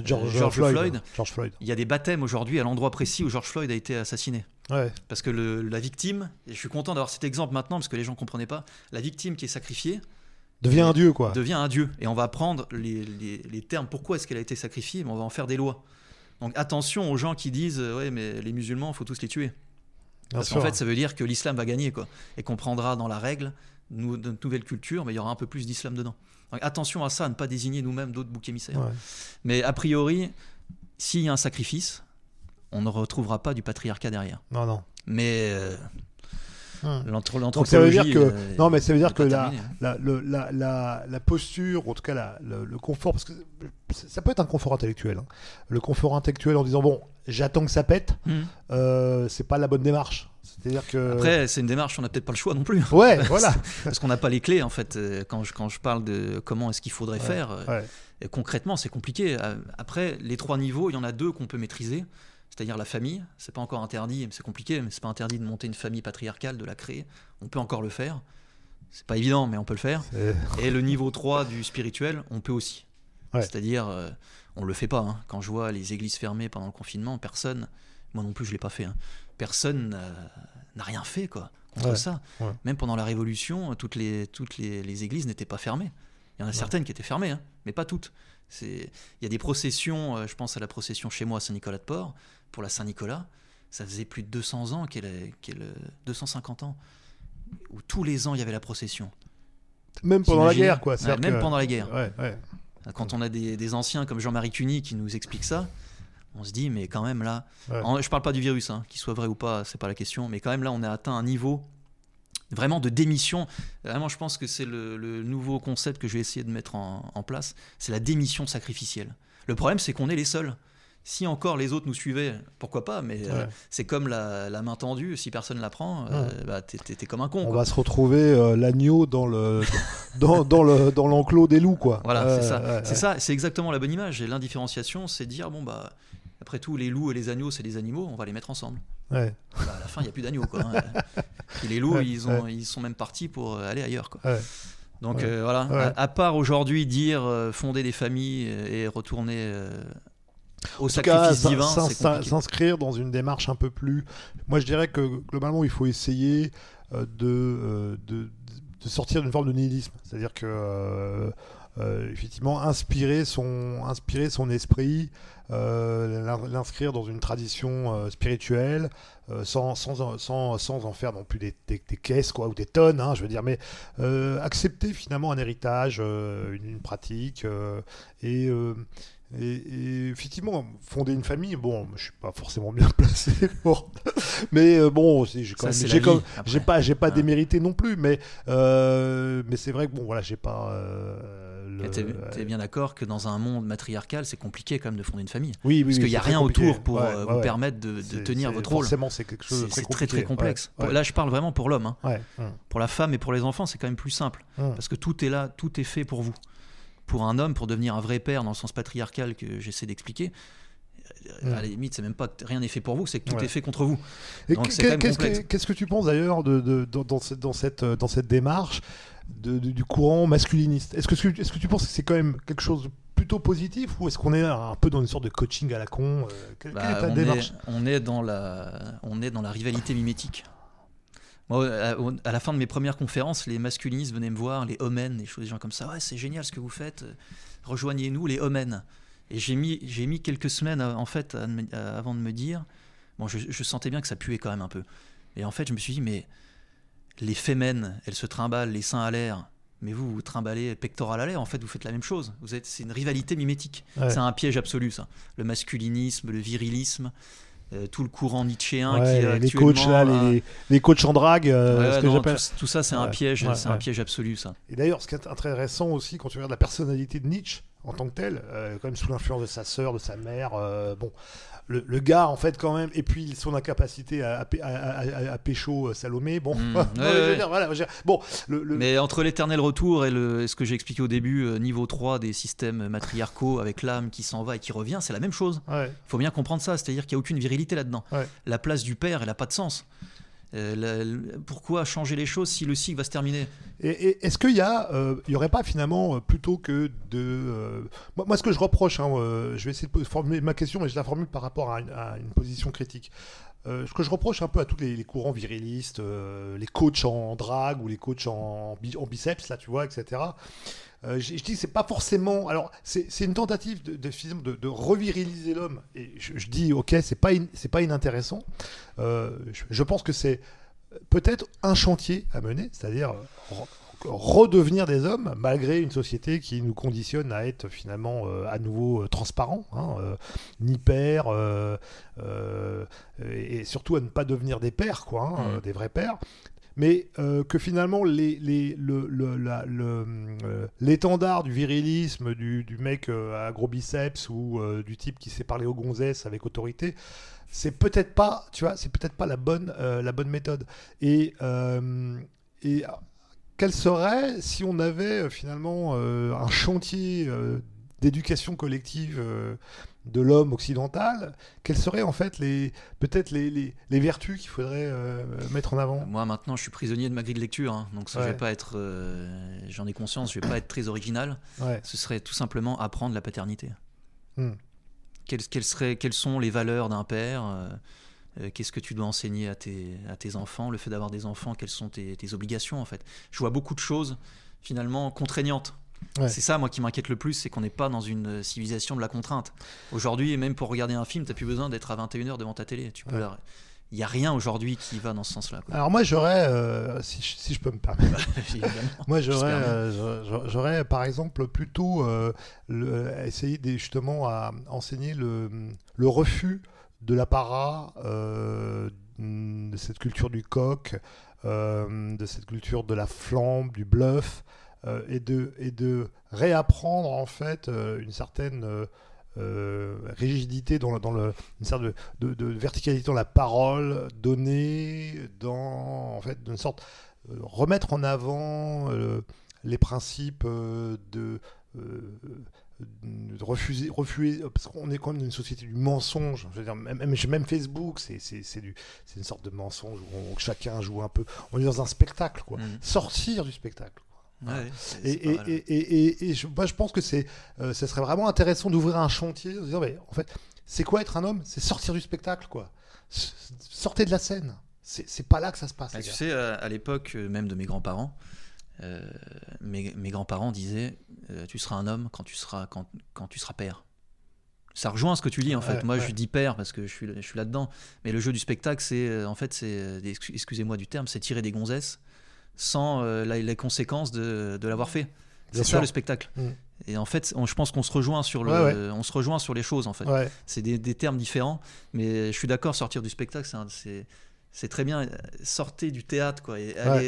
George, George Floyd. Floyd. George Floyd. Il y a des baptêmes aujourd'hui à l'endroit précis où George Floyd a été assassiné. Ouais. Parce que le- la victime, et je suis content d'avoir cet exemple maintenant parce que les gens ne comprenaient pas, la victime qui est sacrifiée Devient un dieu, quoi. devient un dieu. Et on va prendre les, les- les termes pourquoi est-ce qu'elle a été sacrifiée, mais on va en faire des lois. Donc attention aux gens qui disent euh, ouais mais les musulmans, il faut tous les tuer. Bien Parce qu'en fait ça veut dire que l'islam va gagner quoi. Et qu'on prendra dans la règle de nouvelle culture, mais il y aura un peu plus d'islam dedans. Donc attention à ça, à ne pas désigner nous-mêmes d'autres boucs émissaires. Ouais. Mais a priori, s'il y a un sacrifice, on ne retrouvera pas du patriarcat derrière. Non, non. Mais euh, Hum. Donc ça veut dire que euh, non, mais ça veut dire que la, hein. la, le- la, la, la posture, ou en tout cas le, le confort, parce que ça peut être un confort intellectuel. hein. Le confort intellectuel en disant bon, j'attends que ça pète, Mhm. euh, c'est pas la bonne démarche. C'est-à-dire que Après, c'est une démarche, on n'a peut-être pas le choix non plus. ouais, (laughs) voilà. Parce qu'on n'a pas les clés, en fait. Euh, Quand je, quand je parle de comment est-ce qu'il faudrait Ouais, faire, euh, Ouais. concrètement, c'est compliqué. Euh, Après, les trois niveaux, il y en a deux qu'on peut maîtriser. C'est-à-dire la famille, c'est pas encore interdit, c'est compliqué, mais c'est pas interdit de monter une famille patriarcale, de la créer. On peut encore le faire. C'est pas évident, mais on peut le faire. Et le niveau 3 du spirituel, on peut aussi. Ouais. C'est-à-dire, euh, on le fait pas. hein. Quand je vois les églises fermées pendant le confinement, personne, moi non plus je l'ai pas fait, hein. Personne n'a- n'a rien fait quoi, contre Ouais, ça. ouais. Même pendant la Révolution, toutes les, toutes les, les églises n'étaient pas fermées. Il y en a certaines qui étaient fermées, hein, mais pas toutes. Il y a des processions, euh, je pense à la procession chez moi à Saint-Nicolas-de-Port, pour la Saint-Nicolas, ça faisait plus de 200 ans, qu'elle qu'elle, euh, 250 ans, où tous les ans il y avait la procession. Même pendant la guerre, quoi. Même que- pendant la guerre. Quand on a des, des anciens comme Jean-Marie Cuny qui nous expliquent ça, on se dit, mais quand même là, Ouais. en- je parle pas du virus, hein, qu'il soit vrai ou pas, c'est pas la question, mais quand même là, on a atteint un niveau vraiment de démission. Vraiment, je pense que c'est le, le nouveau concept que je vais essayer de mettre en, en place, c'est la démission sacrificielle. Le problème, c'est qu'on est les seuls. Si encore les autres nous suivaient, pourquoi pas, mais euh, c'est comme la, la main tendue, si personne la prend, euh, bah, t'es- t'es t'es comme un con. On quoi. va se retrouver euh, l'agneau dans le dans, dans le dans l'enclos des loups, quoi. Voilà, c'est ça. ouais, c'est ça, c'est exactement la bonne image. Et l'indifférenciation, c'est dire bon bah après tout, les loups et les agneaux, c'est des animaux, on va les mettre ensemble. Ouais. Bah, à la fin, il n'y a plus d'agneaux quoi. hein. (laughs) Et les loups, Ouais, ils ont, ils sont même partis pour euh, aller ailleurs quoi. Donc voilà, à, part aujourd'hui dire fonder des familles et retourner au sacrifice divin, s'inscrire dans une démarche un peu plus. Moi, je dirais que globalement, il faut essayer de, de, de, sortir d'une forme de nihilisme. C'est-à-dire que euh, effectivement inspirer son, inspirer son esprit, euh, l'inscrire dans une tradition euh, spirituelle, sans, sans, sans, sans, en faire non plus des, des, caisses quoi, ou des tonnes, hein, je veux dire, mais accepter finalement un héritage, une, une, pratique, et et, effectivement, fonder une famille, bon, je suis pas forcément bien (laughs) placé pour. mais euh, bon, j'ai quand même, j'ai pas, j'ai pas démérité non plus, mais euh, mais c'est vrai que bon, voilà, j'ai pas. Euh, tu es, bien d'accord que dans un monde matriarcal, c'est compliqué quand même de fonder une famille. Oui, oui. Parce qu'il n'y a rien autour pour vous permettre de, tenir votre rôle. Forcément, c'est quelque chose. C'est très très complexe. Là, je parle vraiment pour l'homme. Hein. Pour la femme et pour les enfants, c'est quand même plus simple, parce que tout est là, tout est fait pour vous pour un homme, pour devenir un vrai père dans le sens patriarcal que j'essaie d'expliquer, à la limite, c'est même pas rien n'est fait pour vous, c'est que tout est fait contre vous. Qu'est-ce que tu penses d'ailleurs de, dans, cette, dans, cette, dans cette démarche du courant masculiniste Est-ce que, est que tu penses que c'est quand même quelque chose de plutôt positif ou est-ce qu'on est un peu dans une sorte de coaching à la con euh, bah, est ta on démarche? on, est dans la, on est dans la rivalité mimétique. Moi, à, la fin de mes premières conférences, les masculinistes venaient me voir, les homens, des choses, des gens comme ça. Ouais, c'est génial ce que vous faites. Rejoignez-nous, les homens. Et j'ai mis, j'ai mis quelques semaines, en fait, avant de me dire. Bon, je, sentais bien que ça puait quand même un peu. Et en fait, je me suis dit, mais les femmes, elles se trimballent, les seins à l'air. Mais vous, vous trimballez pectoral à l'air. En fait, vous faites la même chose. Vous êtes, c'est une rivalité mimétique. C'est un piège absolu, ça. Le masculinisme, le virilisme. Euh, tout le courant nietzschéen qui les coachs là, les, les, coachs en drague, euh, tout, ça c'est un piège, c'est un piège absolu ça. Et d'ailleurs, ce qui est intéressant aussi quand tu regardes la personnalité de Nietzsche en tant que tel, euh, quand même sous l'influence de sa sœur, de sa mère, bon, le, gars, en fait, quand même, et puis son incapacité à, à, pécho euh, Salomé, bon. (laughs) Bon Mais entre l'éternel retour et, le, ce que j'ai expliqué au début, euh, niveau 3 des systèmes matriarcaux avec l'âme qui s'en va et qui revient, c'est la même chose. Il faut bien comprendre ça, c'est-à-dire qu'il n'y a aucune virilité là-dedans. La place du père, elle n'a pas de sens. Euh, pourquoi changer les choses si le cycle va se terminer? Et, Est-ce qu'il y a, euh, il y aurait pas finalement euh, plutôt que de, moi, ce que je reproche, hein, je vais essayer de formuler ma question, mais je la formule par rapport à une, position critique. ce que je reproche un peu à tous les, courants virilistes, les coachs en drague ou les coachs en, en, biceps, là, tu vois, etc. Euh, je, dis que c'est pas forcément. Alors, c'est une tentative de, de, de, reviriliser l'homme. Et je, dis, ok, c'est pas, c'est pas inintéressant. Euh, je, pense que c'est peut-être un chantier à mener, c'est-à-dire redevenir des hommes malgré une société qui nous conditionne à être finalement euh, à nouveau transparent, hein, ni père, et surtout à ne pas devenir des pères, quoi, hein, mmh. des vrais pères mais euh, que finalement l'étendard le, du virilisme du, mec euh, à gros biceps ou euh, du type qui sait parler aux gonzesses avec autorité, c'est peut-être pas, tu vois, c'est peut-être pas la bonne, la bonne méthode. Et, et quelle serait si on avait finalement un chantier d'éducation collective de l'homme occidental, quelles seraient en fait les peut-être les, les, vertus qu'il faudrait euh, mettre en avant? Moi maintenant je suis prisonnier de ma grille de lecture, hein, donc ça, je vais pas être, euh, j'en ai conscience, je vais pas être très original. Ce serait tout simplement apprendre la paternité. Hmm. Quelles, quelles, quelles, sont les valeurs d'un père euh, Qu'est-ce que tu dois enseigner à tes, à tes enfants? Le fait d'avoir des enfants, quelles sont tes, tes obligations en fait? Je vois beaucoup de choses finalement contraignantes c'est ça, moi, qui m'inquiète le plus, c'est qu'on n'est pas dans une civilisation de la contrainte. Aujourd'hui, même pour regarder un film, tu n'as plus besoin d'être à 21h devant ta télé. Tu peux Il n'y a rien aujourd'hui qui va dans ce sens-là. Alors moi j'aurais, euh, si, je peux me permettre, (laughs) moi j'aurais, euh, j'aurais par exemple plutôt euh, essayé justement à enseigner le, le refus de l'apparat, de cette culture du coq, de cette culture de la flambe, du bluff, et, de, et de réapprendre en fait euh, une certaine euh, rigidité dans, dans le, une sorte de, de, verticalité dans la parole donnée, dans en fait une sorte remettre en avant les principes de de refuser, refuser, parce qu'on est quand même dans une société du mensonge. Je veux dire, même, même Facebook, c'est c'est une sorte de mensonge où chacun joue un peu. On est dans un spectacle, quoi. Mmh. Sortir du spectacle. Ouais, Et, et, et, et, moi, je pense que c'est, euh, ça serait vraiment intéressant d'ouvrir un chantier, se dire, mais en fait, c'est quoi être un homme? C'est sortir du spectacle, quoi. Sortez de la scène. C'est c'est pas là que ça se passe. Ah, les tu gars. sais, à, à l'époque euh, même de mes grands-parents, euh, mes, mes grands-parents disaient euh, Tu seras un homme quand tu seras, quand, quand tu seras père. Ça rejoint ce que tu dis en fait. Ouais, Moi, ouais. je dis père parce que je suis, je suis là-dedans. Mais le jeu du spectacle, c'est en fait, c'est excusez-moi du terme, c'est tirer des gonzesses sans euh, la- les conséquences de, de l'avoir fait. C'est sûr. ça le spectacle. Mm. Et en fait, on- je pense qu'on se rejoint sur le, Ouais, on se rejoint sur les choses en fait. Ouais. C'est des, des termes différents, mais je suis d'accord, sortir du spectacle, c'est très bien. Sortez du théâtre, quoi, et, allez,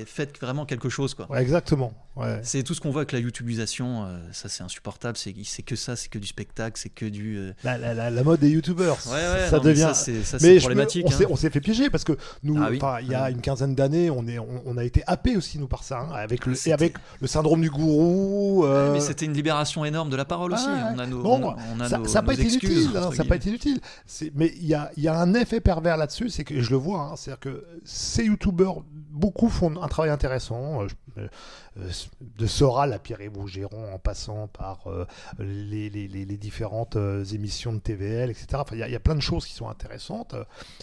et faites vraiment quelque chose, quoi. Exactement. Ouais. C'est tout ce qu'on voit avec la youtubisation, euh, ça c'est insupportable, c'est c'est que ça, c'est que du spectacle, c'est que du... euh, La, la- la- la mode des Ouais, ouais, ça non, mais devient. ça, c'est ça, c'est Mais je problématique. on s'est- hein. on s'est fait piéger parce que nous, Ah oui. il y a une quinzaine d'années, on, est, on, on a été happés aussi nous par ça, hein, avec le, et avec le syndrome du gourou. Euh, Mais c'était une libération énorme de la parole aussi. On a nos, Bon, on, on a ça n'a pas été inutile, hein, ça n'a pas été utile. C'est- Mais il y a, y a un effet pervers là-dessus, c'est que je le vois, hein, c'est-à-dire que ces youtubeurs, beaucoup font un travail intéressant. je- euh, de Soral à Pierre Bougeron en passant par euh, les, les- différentes euh, émissions de TVL, etc. Enfin, il y, a- il y a plein de choses qui sont intéressantes.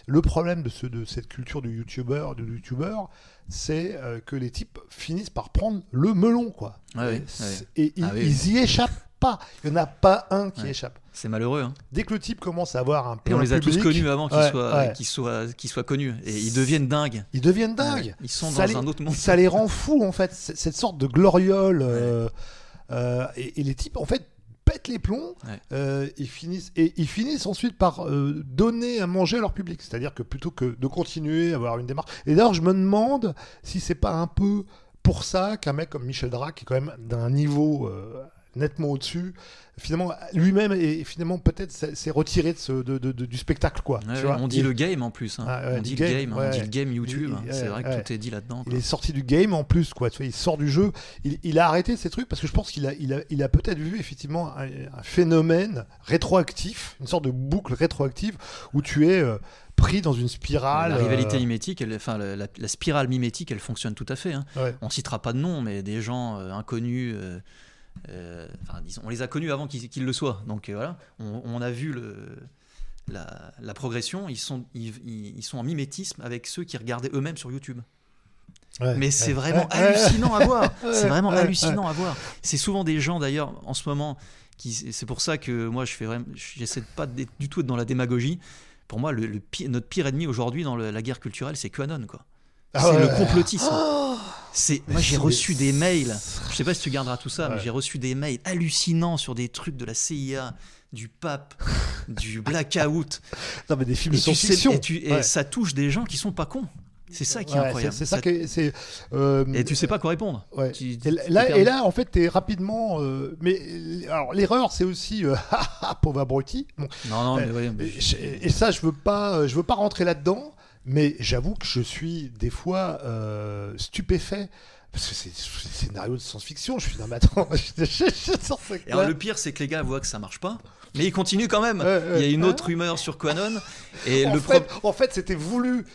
Le problème de, ce, de cette culture du youtubeur, du youtubeur, c'est euh, que les types finissent par prendre le melon, quoi. Ouais, et et Ah oui, ils y échappent pas. Il n'y en a pas un qui Ouais. échappe. C'est malheureux. hein. Dès que le type commence à avoir un Et plein on les a public, tous connus avant qu'ils Ouais, soient, ouais. soient, soient connus. Et ils deviennent dingues. ils deviennent dingues. Ils sont Ça dans les- un autre monde. Ça les rend fous, en fait. Cette sorte de gloriole. euh, euh, et, et les types, en fait, pètent les plombs. Ouais. euh, ils finissent, et ils finissent ensuite par euh, donner à manger à leur public. C'est-à-dire que plutôt que de continuer à avoir une démarche. Et d'ailleurs, je me demande si c'est pas un peu pour ça qu'un mec comme Michel Drac, qui est quand même d'un niveau. euh, nettement au-dessus finalement lui-même et finalement peut-être s'est retiré de ce, de, de- de- du spectacle quoi Ouais, tu ouais, vois. on dit Il- le game en plus. hein. Ah, ouais, on dit le game, game, hein, ouais. on dit le game YouTube. Hein. C'est vrai que tout est dit là-dedans. Il est sorti du game en plus, quoi. Tu vois, il sort du jeu. Il, il a arrêté ces trucs parce que je pense qu'il a, il a, il a peut-être vu effectivement un, un phénomène rétroactif, une sorte de boucle rétroactive où tu es euh, pris dans une spirale. La rivalité euh, mimétique, elle, enfin la, la- la spirale mimétique, elle fonctionne tout à fait. hein. On citera pas de nom, mais des gens euh, inconnus. Euh, enfin, disons, on les a connus avant qu'ils le soient. Donc euh, voilà, on, on a vu le, la, la progression. Ils sont, ils, ils- ils sont en mimétisme avec ceux qui regardaient eux-mêmes sur YouTube. Ouais, Mais c'est vraiment Ouais, ouais. hallucinant à voir. C'est vraiment hallucinant à voir. C'est souvent des gens d'ailleurs en ce moment qui. C'est pour ça que moi je fais vraiment. J'essaie de pas du tout être dans la démagogie. Pour moi, le, le pi- notre pire ennemi aujourd'hui dans le- la guerre culturelle, c'est QAnon quoi. Ah c'est ouais. le complotisme. Oh C'est moi j'ai reçu des mails. Je sais pas si tu garderas tout ça, Ouais. mais j'ai reçu des mails hallucinants sur des trucs de la CIA, du pape, du blackout. (laughs) Non, mais des films de Et, tu science-fiction. et tu- ça touche des gens qui sont pas cons. C'est ça qui est incroyable. C'est ça est- c'est. euh, Et tu sais pas quoi répondre. Tu- Et là, et là, en fait, t'es rapidement. euh, mais alors, l'erreur, c'est aussi euh, (laughs) ah, pauvre abruti. Bon, Non, non, mais Euh, mais- et, je- et ça, je veux pas, je veux pas rentrer là-dedans. Mais j'avoue que je suis des fois euh, stupéfait parce que c'est des scénarios de science-fiction. Je suis dans ma (laughs) Et alors, le pire, c'est que les gars voient que ça marche pas, mais ils continuent quand même. Il y a une autre rumeur sur QAnon, et en le fait, pro- en fait, c'était voulu.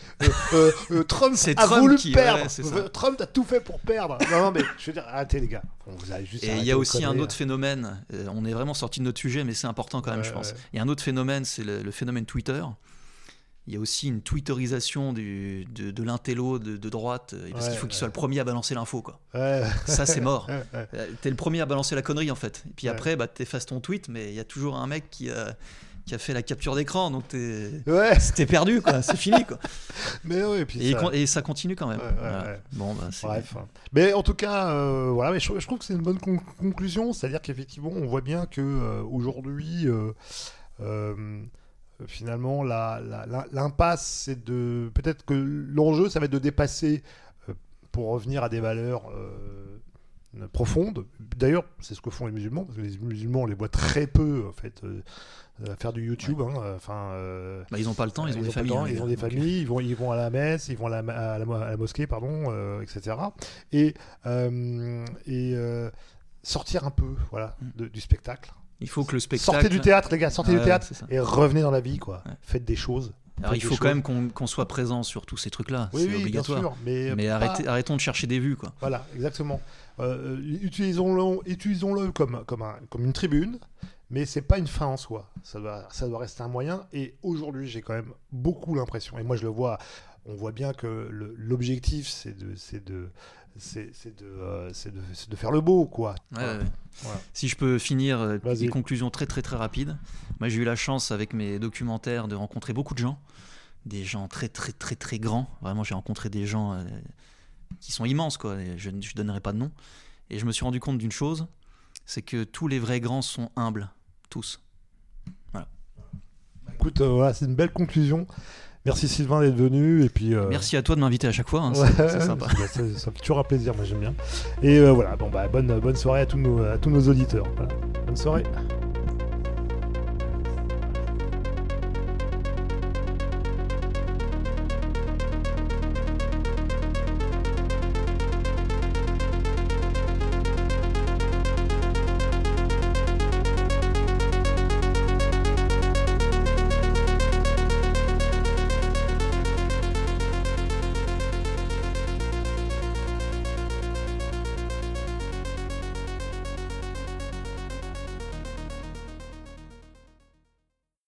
Euh, euh, Trump a Trump voulu qui- perdre. ouais, Trump a tout fait pour perdre. Non, non, mais je veux dire, arrêtez les gars. On vous a juste Et il y a aussi un autre phénomène, on est vraiment sorti de notre sujet, mais c'est important quand même, je pense. Il y a un autre phénomène, c'est le, le phénomène Twitter. Il y a aussi une twitterisation du, de, de l'intello de, de droite, euh, parce Ouais, qu'il faut qu'il soit le premier à balancer l'info. quoi. là. Ouais, Ça, c'est mort. (laughs) Euh, T'es le premier à balancer la connerie, en fait. Et puis après, bah, t'effaces ton tweet, mais il y a toujours un mec qui a, qui a fait la capture d'écran, donc t'es (laughs) perdu, quoi. c'est fini. Quoi. (laughs) mais ouais, et puis Et, ça- con- et ça continue quand même. Voilà. Bon, bah, Bref. Mais en tout cas, euh, voilà, mais je, je trouve que c'est une bonne con- conclusion, c'est-à-dire qu'effectivement, on voit bien que euh, aujourd'hui, euh, euh, finalement, l'impasse, c'est de peut-être que l'enjeu, ça va être de dépasser euh, pour revenir à des valeurs. euh, profondes. D'ailleurs, c'est ce que font les musulmans, parce que les musulmans, on les voit très peu, en fait, euh, faire du YouTube. hein, Enfin, Bah, ils n'ont pas le temps, ils ont des familles. hein, ils ont gars. des familles, ils vont, ils vont à la messe, ils vont à la, ma- à la, mo- à la mosquée, pardon, etc. Et, et sortir un peu, voilà, Mm. de- du spectacle. Il faut que le spectacle. Sortez du théâtre, les gars, sortez du théâtre et revenez dans la vie, quoi. Faites des choses. Alors il faut quand même qu'on soit présent sur tous ces trucs-là, oui, c'est oui, obligatoire. Bien sûr, mais mais arrêtez, arrêtons de chercher des vues, quoi. Voilà, exactement. Euh, utilisons-le utilisons comme, comme, un, comme une tribune, mais c'est pas une fin en soi. Ça doit, ça doit rester un moyen. Et aujourd'hui, j'ai quand même beaucoup l'impression, et moi je le vois, on voit bien que l'objectif, c'est de, de, c'est de, euh, de, de, faire le beau, quoi. Si je peux finir euh, des conclusions très très très rapides. Moi, j'ai eu la chance avec mes documentaires de rencontrer beaucoup de gens, des gens très très très très grands. Vraiment, j'ai rencontré des gens euh, qui sont immenses, quoi. Je ne donnerai pas de nom. Et je me suis rendu compte d'une chose, c'est que tous les vrais grands sont humbles, tous. Voilà. Écoute, voilà, c'est une belle conclusion. Merci Sylvain d'être venu et puis. Euh, Merci à toi de m'inviter à chaque fois. Hein, c'est sympa. ça fait toujours un plaisir, moi j'aime bien. Et euh, voilà, bon bah bonne bonne soirée à tous nos à tous nos auditeurs. Bonne soirée.